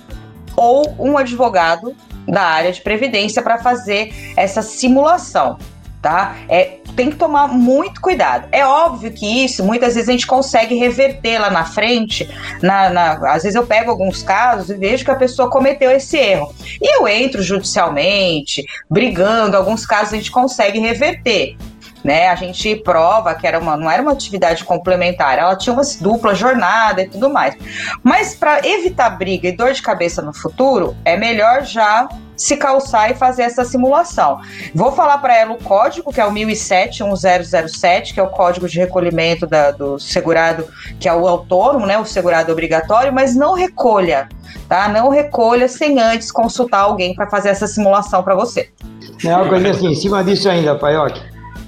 ou um advogado da área de previdência para fazer essa simulação tá? É, tem que tomar muito cuidado. É óbvio que isso, muitas vezes a gente consegue reverter lá na frente. Na, na, às vezes eu pego alguns casos e vejo que a pessoa cometeu esse erro. E eu entro judicialmente, brigando, alguns casos a gente consegue reverter. Né, a gente prova que era uma, não era uma atividade complementar, ela tinha uma dupla jornada e tudo mais. Mas para evitar briga e dor de cabeça no futuro, é melhor já se calçar e fazer essa simulação. Vou falar para ela o código, que é o 1007-1007, que é o código de recolhimento da, do segurado, que é o autônomo, né, o segurado obrigatório, mas não recolha, tá? Não recolha sem antes consultar alguém para fazer essa simulação para você. É uma coisa assim, em cima disso ainda, Paioque,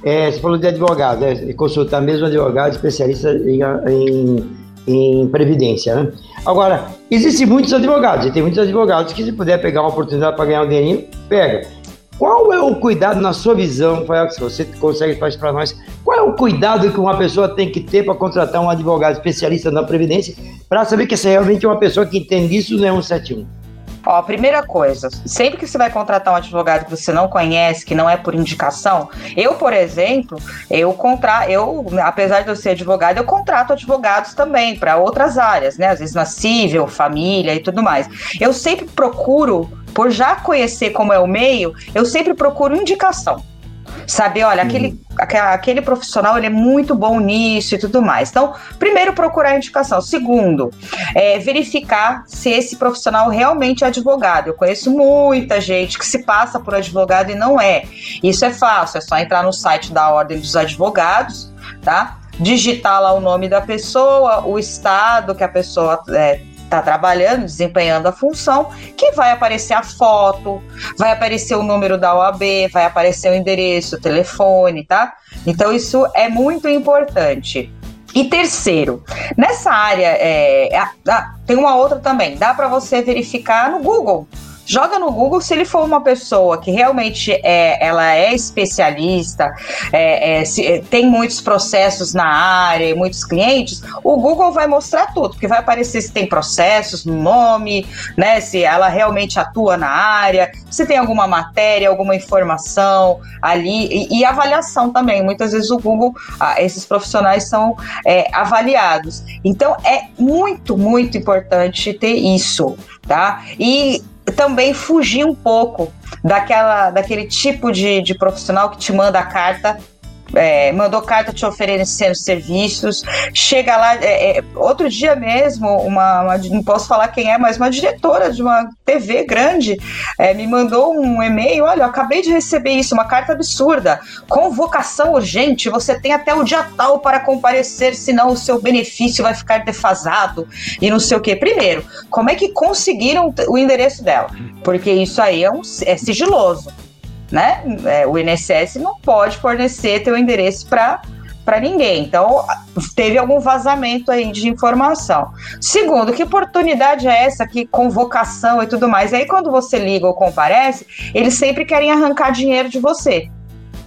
é, você falou de advogado, né? consultar mesmo advogado especialista em, em, em previdência, né? Agora, existem muitos advogados, e tem muitos advogados que se puder pegar uma oportunidade para ganhar um dinheirinho, pega. Qual é o cuidado, na sua visão, Rafael, que você consegue fazer para nós, qual é o cuidado que uma pessoa tem que ter para contratar um advogado especialista na Previdência para saber que essa é realmente uma pessoa que entende isso não é um 71? Ó, primeira coisa, sempre que você vai contratar um advogado que você não conhece, que não é por indicação, eu, por exemplo, eu contra, eu, apesar de eu ser advogado, eu contrato advogados também para outras áreas, né? Às vezes na civil, família e tudo mais. Eu sempre procuro, por já conhecer como é o meio, eu sempre procuro indicação. Saber, olha, aquele, uhum. aquele profissional ele é muito bom nisso e tudo mais. Então, primeiro, procurar indicação. Segundo, é, verificar se esse profissional realmente é advogado. Eu conheço muita gente que se passa por advogado e não é. Isso é fácil, é só entrar no site da Ordem dos Advogados, tá? Digitar lá o nome da pessoa, o estado que a pessoa é, está trabalhando, desempenhando a função, que vai aparecer a foto, vai aparecer o número da OAB, vai aparecer o endereço, o telefone, tá? Então isso é muito importante. E terceiro, nessa área é, é, tem uma outra também, dá para você verificar no Google joga no Google se ele for uma pessoa que realmente é, ela é especialista, é, é, se, é, tem muitos processos na área, muitos clientes, o Google vai mostrar tudo, porque vai aparecer se tem processos no nome, né, se ela realmente atua na área, se tem alguma matéria, alguma informação ali e, e avaliação também. Muitas vezes o Google, ah, esses profissionais são é, avaliados. Então é muito, muito importante ter isso, tá? E também fugir um pouco daquela, daquele tipo de, de profissional que te manda a carta é, mandou carta te oferecendo serviços, chega lá, é, é, outro dia mesmo, uma, uma, não posso falar quem é, mas uma diretora de uma TV grande é, me mandou um e-mail, olha, acabei de receber isso, uma carta absurda, convocação urgente, você tem até o dia tal para comparecer, senão o seu benefício vai ficar defasado e não sei o que. Primeiro, como é que conseguiram o endereço dela? Porque isso aí é, um, é sigiloso né? É, o INSS não pode fornecer teu endereço para para ninguém. Então, teve algum vazamento aí de informação. Segundo, que oportunidade é essa? Que convocação e tudo mais. E aí, quando você liga ou comparece, eles sempre querem arrancar dinheiro de você.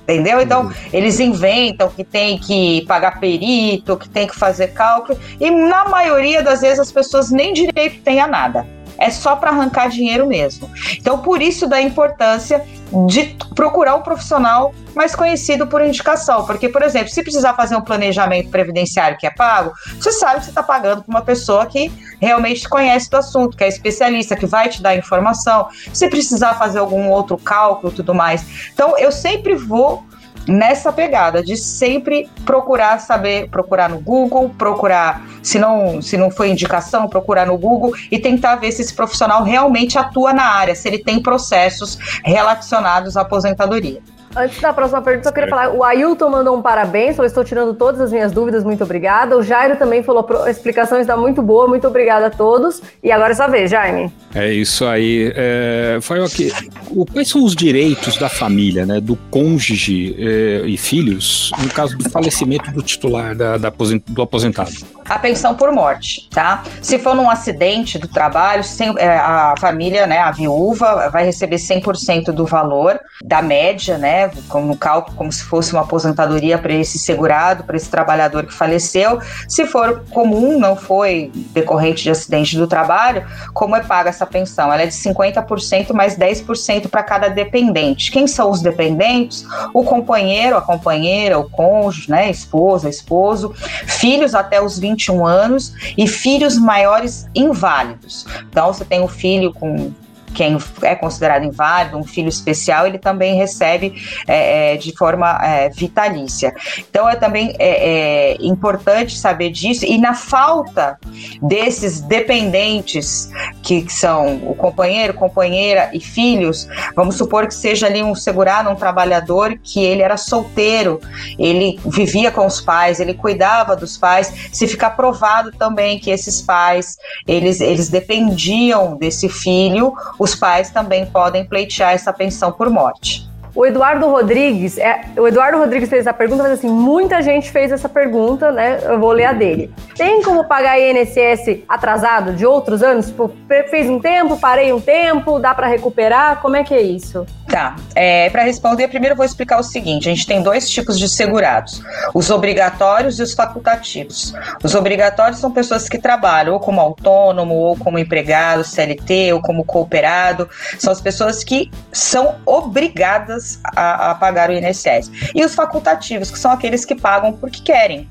Entendeu? Então, uhum. eles inventam que tem que pagar perito, que tem que fazer cálculo, e na maioria das vezes as pessoas nem direito têm a nada. É só para arrancar dinheiro mesmo. Então, por isso da importância de procurar um profissional mais conhecido por indicação. Porque, por exemplo, se precisar fazer um planejamento previdenciário que é pago, você sabe que você está pagando para uma pessoa que realmente conhece do assunto, que é especialista, que vai te dar informação. Se precisar fazer algum outro cálculo tudo mais. Então, eu sempre vou nessa pegada de sempre procurar saber, procurar no Google, procurar, se não, se não foi indicação, procurar no Google e tentar ver se esse profissional realmente atua na área, se ele tem processos relacionados à aposentadoria. Antes da próxima pergunta, eu queria falar. O Ailton mandou um parabéns, falou: estou tirando todas as minhas dúvidas, muito obrigada. O Jairo também falou: a explicação está muito boa, muito obrigada a todos. E agora é sua vez, Jaime. É isso aí. É, foi aqui. O, quais são os direitos da família, né, do cônjuge é, e filhos, no caso do falecimento do titular da, da do aposentado? A pensão por morte, tá? Se for num acidente do trabalho, sem, é, a família, né, a viúva, vai receber 100% do valor da média, né, como no cálculo, como se fosse uma aposentadoria para esse segurado, para esse trabalhador que faleceu. Se for comum, não foi decorrente de acidente do trabalho, como é paga essa pensão? Ela é de 50% mais 10% para cada dependente. Quem são os dependentes? O companheiro, a companheira, o cônjuge, né, esposa, esposo, filhos até os 21 anos e filhos maiores inválidos. Então, você tem o filho com quem é considerado inválido, um filho especial, ele também recebe é, é, de forma é, vitalícia. Então é também é, é, importante saber disso e na falta desses dependentes que são o companheiro, companheira e filhos, vamos supor que seja ali um segurado, um trabalhador que ele era solteiro, ele vivia com os pais, ele cuidava dos pais, se ficar provado também que esses pais eles, eles dependiam desse filho, os pais também podem pleitear essa pensão por morte. O Eduardo Rodrigues, é, o Eduardo Rodrigues fez essa pergunta, mas assim, muita gente fez essa pergunta, né? Eu vou ler a dele. Tem como pagar INSS atrasado de outros anos? Tipo, fez um tempo, parei um tempo, dá para recuperar? Como é que é isso? Tá. É, Para responder, primeiro eu vou explicar o seguinte: a gente tem dois tipos de segurados: os obrigatórios e os facultativos. Os obrigatórios são pessoas que trabalham ou como autônomo, ou como empregado, CLT, ou como cooperado. São as pessoas que são obrigadas a, a pagar o INSS. E os facultativos, que são aqueles que pagam porque querem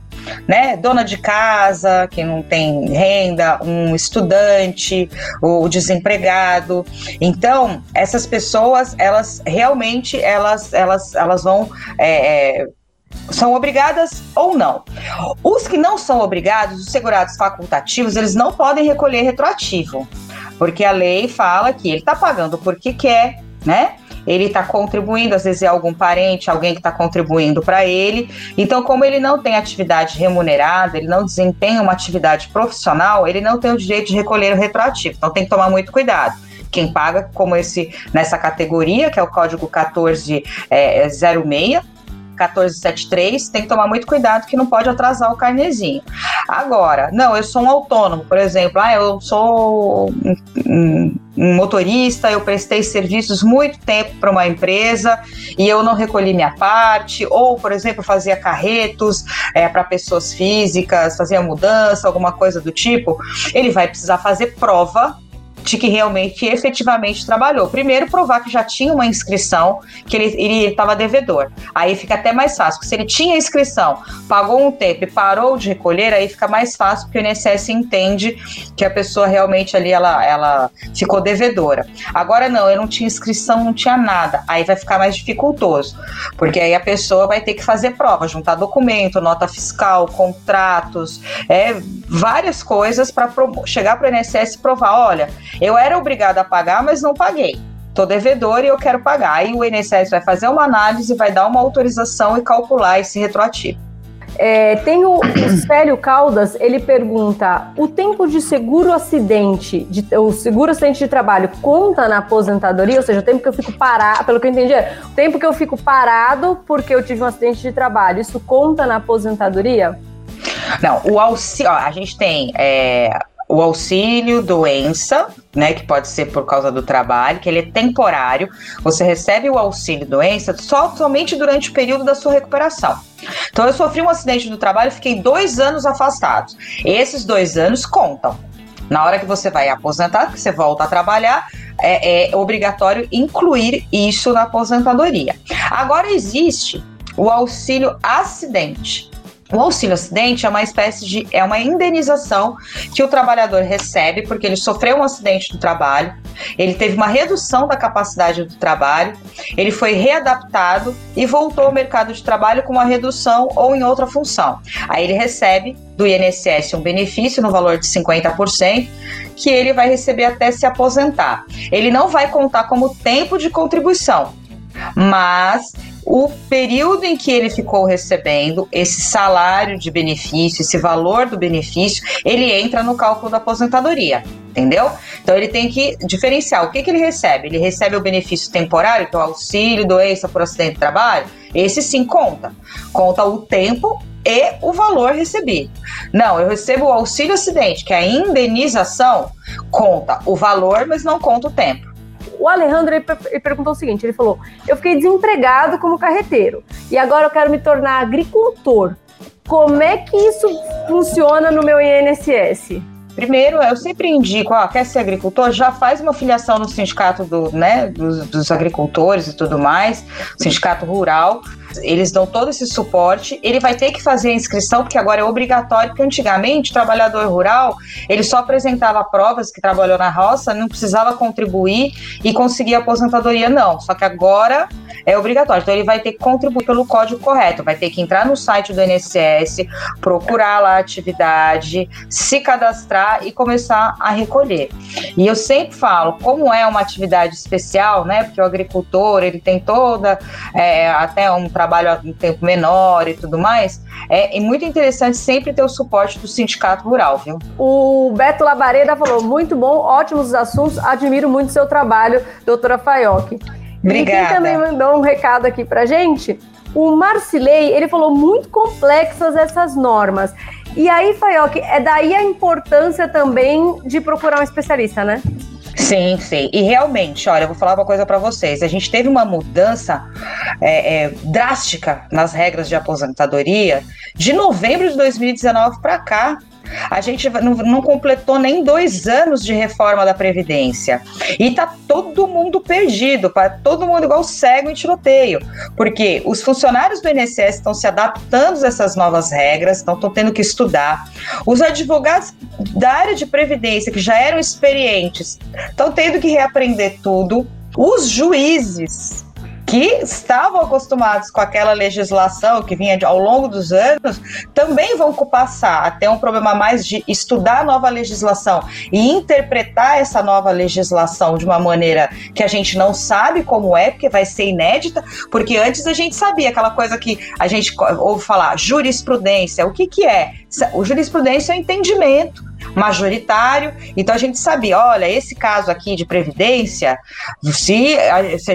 né? Dona de casa que não tem renda, um estudante, o desempregado. Então, essas pessoas, elas realmente elas, elas, elas vão é, é, são obrigadas ou não. Os que não são obrigados, os segurados facultativos, eles não podem recolher retroativo, porque a lei fala que ele está pagando porque quer, né? Ele está contribuindo, às vezes é algum parente, alguém que está contribuindo para ele. Então, como ele não tem atividade remunerada, ele não desempenha uma atividade profissional, ele não tem o direito de recolher o retroativo. Então, tem que tomar muito cuidado quem paga como esse nessa categoria, que é o código 1406, é, 1473, tem que tomar muito cuidado que não pode atrasar o carnezinho. Agora, não, eu sou um autônomo, por exemplo, ah, eu sou um motorista, eu prestei serviços muito tempo para uma empresa e eu não recolhi minha parte, ou, por exemplo, fazia carretos é, para pessoas físicas, fazia mudança, alguma coisa do tipo, ele vai precisar fazer prova de que realmente efetivamente trabalhou. Primeiro, provar que já tinha uma inscrição, que ele estava devedor. Aí fica até mais fácil, porque se ele tinha inscrição, pagou um tempo e parou de recolher, aí fica mais fácil, porque o INSS entende que a pessoa realmente ali ela, ela ficou devedora. Agora não, eu não tinha inscrição, não tinha nada. Aí vai ficar mais dificultoso, porque aí a pessoa vai ter que fazer prova, juntar documento, nota fiscal, contratos, é, várias coisas para chegar para o INSS e provar, olha, eu era obrigada a pagar, mas não paguei. Estou devedor e eu quero pagar. Aí o INSS vai fazer uma análise, vai dar uma autorização e calcular esse retroativo. É, tem o, o Célio Caldas, ele pergunta: o tempo de seguro acidente, de, o seguro acidente de trabalho conta na aposentadoria? Ou seja, o tempo que eu fico parado, pelo que eu entendi, é, o tempo que eu fico parado porque eu tive um acidente de trabalho, isso conta na aposentadoria? Não, o auxílio, ó, a gente tem é, o auxílio doença, né, que pode ser por causa do trabalho, que ele é temporário. Você recebe o auxílio doença só somente durante o período da sua recuperação. Então, eu sofri um acidente do trabalho, fiquei dois anos afastado. Esses dois anos contam. Na hora que você vai aposentar, que você volta a trabalhar, é, é obrigatório incluir isso na aposentadoria. Agora existe o auxílio acidente. O auxílio acidente é uma espécie de é uma indenização que o trabalhador recebe porque ele sofreu um acidente do trabalho, ele teve uma redução da capacidade do trabalho, ele foi readaptado e voltou ao mercado de trabalho com uma redução ou em outra função. Aí ele recebe do INSS um benefício no valor de 50%, que ele vai receber até se aposentar. Ele não vai contar como tempo de contribuição, mas o período em que ele ficou recebendo esse salário de benefício, esse valor do benefício, ele entra no cálculo da aposentadoria. Entendeu? Então ele tem que diferenciar o que, que ele recebe. Ele recebe o benefício temporário, que é o auxílio, doença por acidente de trabalho. Esse sim conta. Conta o tempo e o valor recebido. Não, eu recebo o auxílio acidente, que é a indenização, conta o valor, mas não conta o tempo. O Alejandro ele, perguntou o seguinte: ele falou, eu fiquei desempregado como carreteiro e agora eu quero me tornar agricultor. Como é que isso funciona no meu INSS? Primeiro, eu sempre indico, ó, quer ser agricultor, já faz uma filiação no sindicato do, né, dos, dos agricultores e tudo mais, sindicato rural, eles dão todo esse suporte. Ele vai ter que fazer a inscrição, porque agora é obrigatório, porque antigamente o trabalhador rural ele só apresentava provas que trabalhou na roça, não precisava contribuir e conseguir aposentadoria, não. Só que agora é obrigatório. Então ele vai ter que contribuir pelo código correto, vai ter que entrar no site do INSS, procurar lá a atividade, se cadastrar e começar a recolher. E eu sempre falo, como é uma atividade especial, né? Porque o agricultor ele tem toda é, até um trabalho trabalho em tempo menor e tudo mais, é, é, muito interessante sempre ter o suporte do sindicato rural, viu? O Beto Labareda falou, muito bom, ótimos assuntos, admiro muito seu trabalho, doutora Faioc. Obrigada. E quem também mandou um recado aqui pra gente, o Marcilei, ele falou muito complexas essas normas. E aí, Faioc, é daí a importância também de procurar um especialista, né? Sim, sim. E realmente, olha, eu vou falar uma coisa para vocês. A gente teve uma mudança é, é, drástica nas regras de aposentadoria de novembro de 2019 para cá. A gente não, não, completou nem dois anos de reforma da Previdência. E tá todo mundo perdido, para todo mundo igual cego em tiroteio. Porque os funcionários do INSS estão se adaptando a essas novas regras, estão tendo que estudar. Os advogados da área de Previdência, que já eram experientes, estão tendo que reaprender tudo. Os juízes que estavam acostumados com aquela legislação que vinha de, ao longo dos anos, também vão passar a ter um problema mais de estudar nova legislação e interpretar essa nova legislação de uma maneira que a gente não sabe como é, porque vai ser inédita, porque antes a gente sabia aquela coisa que a gente ouve falar, jurisprudência. O que, que é? O jurisprudência é o entendimento majoritário. Então a gente sabia, olha, esse caso aqui de previdência, se,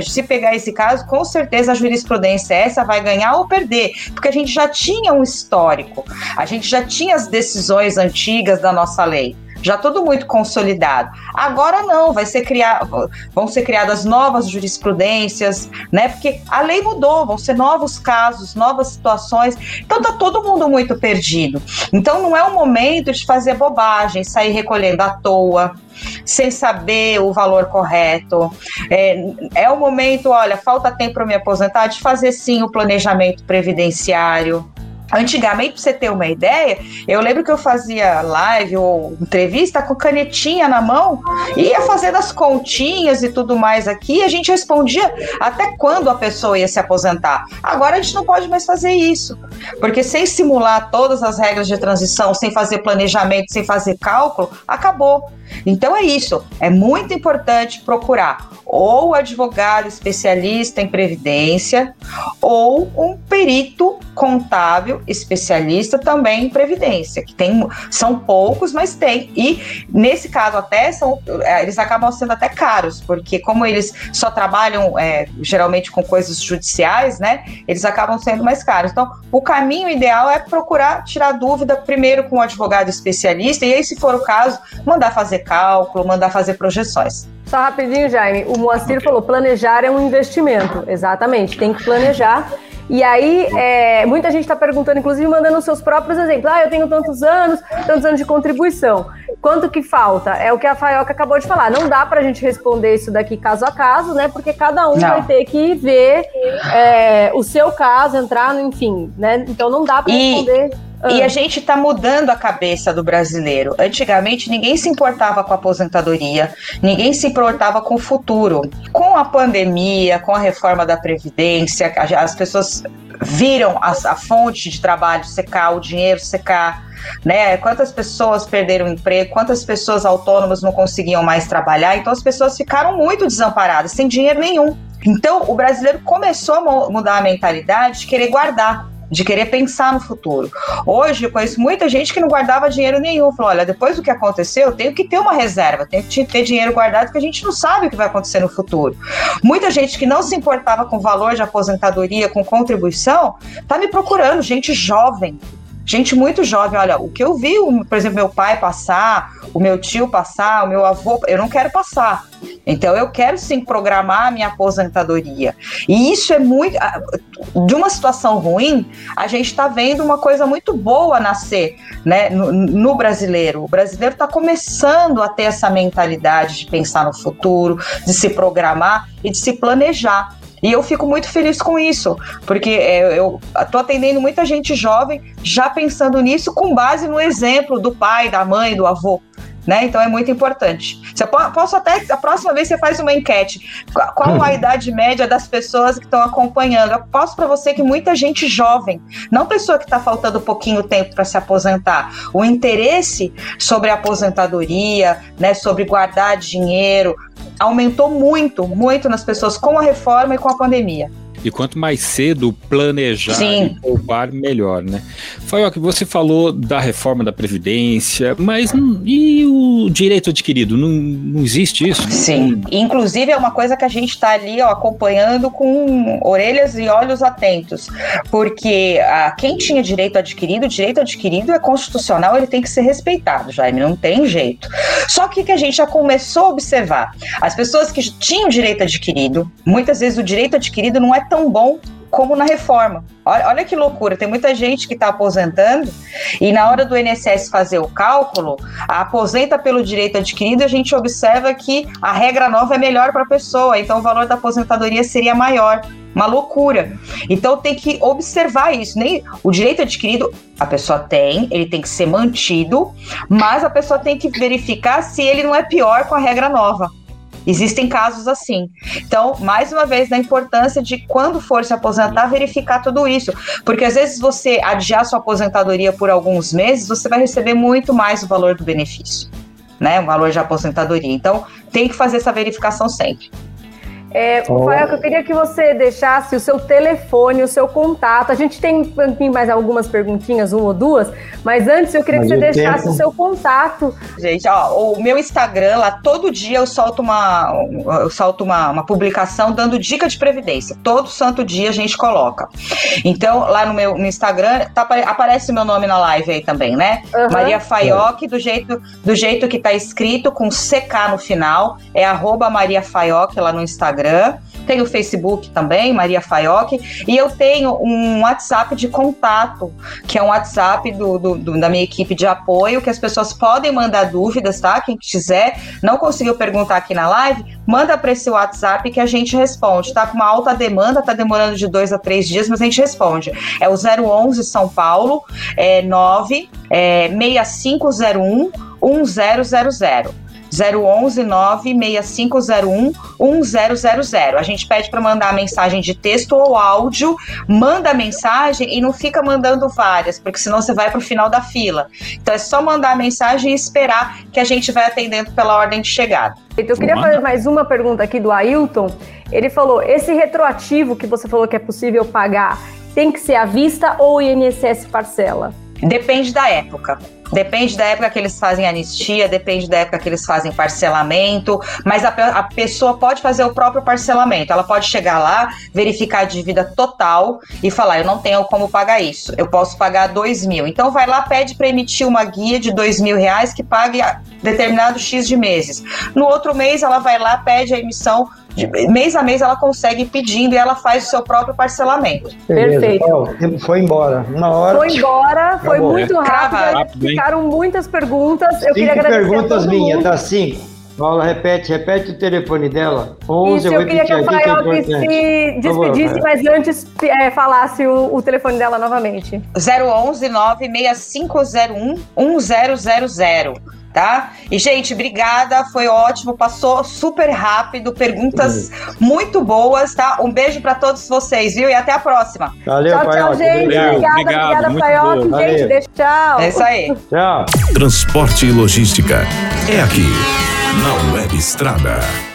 se pegar esse caso, com certeza a jurisprudência essa vai ganhar ou perder, porque a gente já tinha um histórico, a gente já tinha as decisões antigas da nossa lei já tudo muito consolidado. Agora não, vai ser criado, vão ser criadas novas jurisprudências, né? Porque a lei mudou, vão ser novos casos, novas situações. Então tá todo mundo muito perdido. Então não é o momento de fazer bobagem, sair recolhendo à toa sem saber o valor correto. É, é o momento, olha, falta tempo para me aposentar, de fazer sim o planejamento previdenciário. Antigamente, pra você ter uma ideia, eu lembro que eu fazia live ou entrevista com canetinha na mão, ia fazendo as continhas e tudo mais aqui, e a gente respondia até quando a pessoa ia se aposentar. Agora a gente não pode mais fazer isso, porque sem simular todas as regras de transição, sem fazer planejamento, sem fazer cálculo, acabou. Então é isso, é muito importante procurar ou advogado especialista em previdência ou um perito contábil especialista também em previdência, que tem são poucos, mas tem. E nesse caso até são é, eles acabam sendo até caros, porque como eles só trabalham é, geralmente com coisas judiciais, né? Eles acabam sendo mais caros. Então, o caminho ideal é procurar tirar dúvida primeiro com um advogado especialista e aí, se for o caso, mandar fazer cálculo, mandar fazer projeções. Só rapidinho, Jaime. O Moacir falou: planejar é um investimento. Exatamente, tem que planejar. E aí, é, muita gente está perguntando, inclusive mandando seus próprios exemplos. Ah, eu tenho tantos anos, tantos anos de contribuição. Quanto que falta? É o que a Faioca acabou de falar. Não dá para a gente responder isso daqui caso a caso, né? Porque cada um não. vai ter que ver é, o seu caso, entrar, no, enfim, né? Então não dá para responder. E a ah. gente está mudando a cabeça do brasileiro. Antigamente, ninguém se importava com a aposentadoria, ninguém se importava com o futuro. Com a pandemia, com a reforma da Previdência, as pessoas viram a, a fonte de trabalho secar, o dinheiro secar. Né? Quantas pessoas perderam o emprego, quantas pessoas autônomas não conseguiam mais trabalhar, então as pessoas ficaram muito desamparadas, sem dinheiro nenhum. Então o brasileiro começou a mudar a mentalidade de querer guardar de querer pensar no futuro. Hoje eu conheço muita gente que não guardava dinheiro nenhum. Falou: olha, depois do que aconteceu, eu tenho que ter uma reserva, tenho que ter dinheiro guardado, porque a gente não sabe o que vai acontecer no futuro. Muita gente que não se importava com o valor de aposentadoria, com contribuição, tá me procurando, gente jovem, gente muito jovem. Olha, o que eu vi, por exemplo, meu pai passar, o meu tio passar, o meu avô, eu não quero passar. Então eu quero sim programar a minha aposentadoria. E isso é muito. De uma situação ruim, a gente está vendo uma coisa muito boa nascer né, no, no brasileiro. O brasileiro está começando a ter essa mentalidade de pensar no futuro, de se programar e de se planejar. E eu fico muito feliz com isso, porque é, eu estou atendendo muita gente jovem já pensando nisso com base no exemplo do pai, da mãe, do avô. Né? Então é muito importante. Você posso até a próxima vez você faz uma enquete. Qual a uhum. idade média das pessoas que estão acompanhando? Eu posso para você que muita gente jovem, não pessoa que está faltando pouquinho tempo para se aposentar, o interesse sobre a aposentadoria, né, sobre guardar dinheiro, aumentou muito, muito nas pessoas com a reforma e com a pandemia. E quanto mais cedo planejar Sim. e poupar, melhor, né? Faioc, você falou da reforma da Previdência, mas e o direito adquirido? Não, não existe isso? Sim. Inclusive, é uma coisa que a gente está ali ó, acompanhando com orelhas e olhos atentos. Porque ah, quem tinha direito adquirido, o direito adquirido é constitucional, ele tem que ser respeitado, Jaime, não tem jeito. Só que que a gente já começou a observar? As pessoas que tinham direito adquirido, muitas vezes o direito adquirido não é tão bom como na reforma. Olha, olha que loucura, tem muita gente que está aposentando e na hora do INSS fazer o cálculo, aposenta pelo direito adquirido, a gente observa que a regra nova é melhor para a pessoa, então o valor da aposentadoria seria maior. Uma loucura. Então tem que observar isso. Nem o direito adquirido a pessoa tem, ele tem que ser mantido, mas a pessoa tem que verificar se ele não é pior com a regra nova. Existem casos assim. Então, mais uma vez, da importância de quando for se aposentar, verificar tudo isso. Porque às vezes você adiar sua aposentadoria por alguns meses, você vai receber muito mais o valor do benefício, né? O valor de aposentadoria. Então, tem que fazer essa verificação sempre. É, oh. Fael, eu queria que você deixasse o seu telefone, o seu contato. A gente tem mais algumas perguntinhas, uma ou duas, mas antes eu queria mas que você deixasse tempo. o seu contato. Gente, ó, o meu Instagram, lá todo dia eu solto uma, eu solto uma, uma publicação dando dica de previdência. Todo santo dia a gente coloca. Então, lá no meu no Instagram, tá, aparece meu nome na live aí também, né? Uhum. Maria Faioc, do jeito, do jeito que tá escrito, com CK no final, é arroba Maria Faioc lá no Instagram. Instagram, tenho o Facebook também, Maria Faioc, e eu tenho um WhatsApp de contato, que é um WhatsApp do, do, do, da minha equipe de apoio, que as pessoas podem mandar dúvidas, tá? Quem quiser, não conseguiu perguntar aqui na live, manda para esse WhatsApp que a gente responde. Tá com uma alta demanda, tá demorando de dois a três dias, mas a gente responde. É o 011 São Paulo, é 9 é, 6501 1000. 011 96501 1000. A gente pede para mandar mensagem de texto ou áudio, manda a mensagem e não fica mandando várias, porque senão você vai para o final da fila. Então é só mandar a mensagem e esperar que a gente vai atendendo pela ordem de chegada. Então, eu queria fazer mais uma pergunta aqui do Ailton. Ele falou: esse retroativo que você falou que é possível pagar tem que ser à vista ou o INSS parcela? Depende da época. Depende da época que eles fazem anistia, depende da época que eles fazem parcelamento, mas a, a, pessoa pode fazer o próprio parcelamento. Ela pode chegar lá, verificar a dívida total e falar: eu não tenho como pagar isso, eu posso pagar dois mil. Então vai lá, pede para emitir uma guia de dois mil reais que pague determinado X de meses. No outro mês, ela vai lá, pede a emissão de mês a mês ela consegue pedindo e ela faz o seu próprio parcelamento. Beleza. Perfeito. foi embora. Uma hora. Foi embora, foi Acabou. muito rápido. rápido ficaram muitas perguntas. Eu cinco queria agradecer perguntas minhas, tá? Cinco. Paula, repete, repete o telefone dela. 11, Isso, eu, eu queria que o Fael é se despedisse, mas antes é, falasse o, o, telefone dela novamente. 011 96501 1000 tá? E, gente, obrigada, foi ótimo, passou super rápido, perguntas uhum. muito boas, tá? Um beijo para todos vocês, viu? E até a próxima. Valeu, tchau, tchau, gente. Obrigado, obrigada, obrigada Paiote. Gente, deixa, tchau. É isso aí. Tchau. Transporte e logística é aqui, na Web Estrada.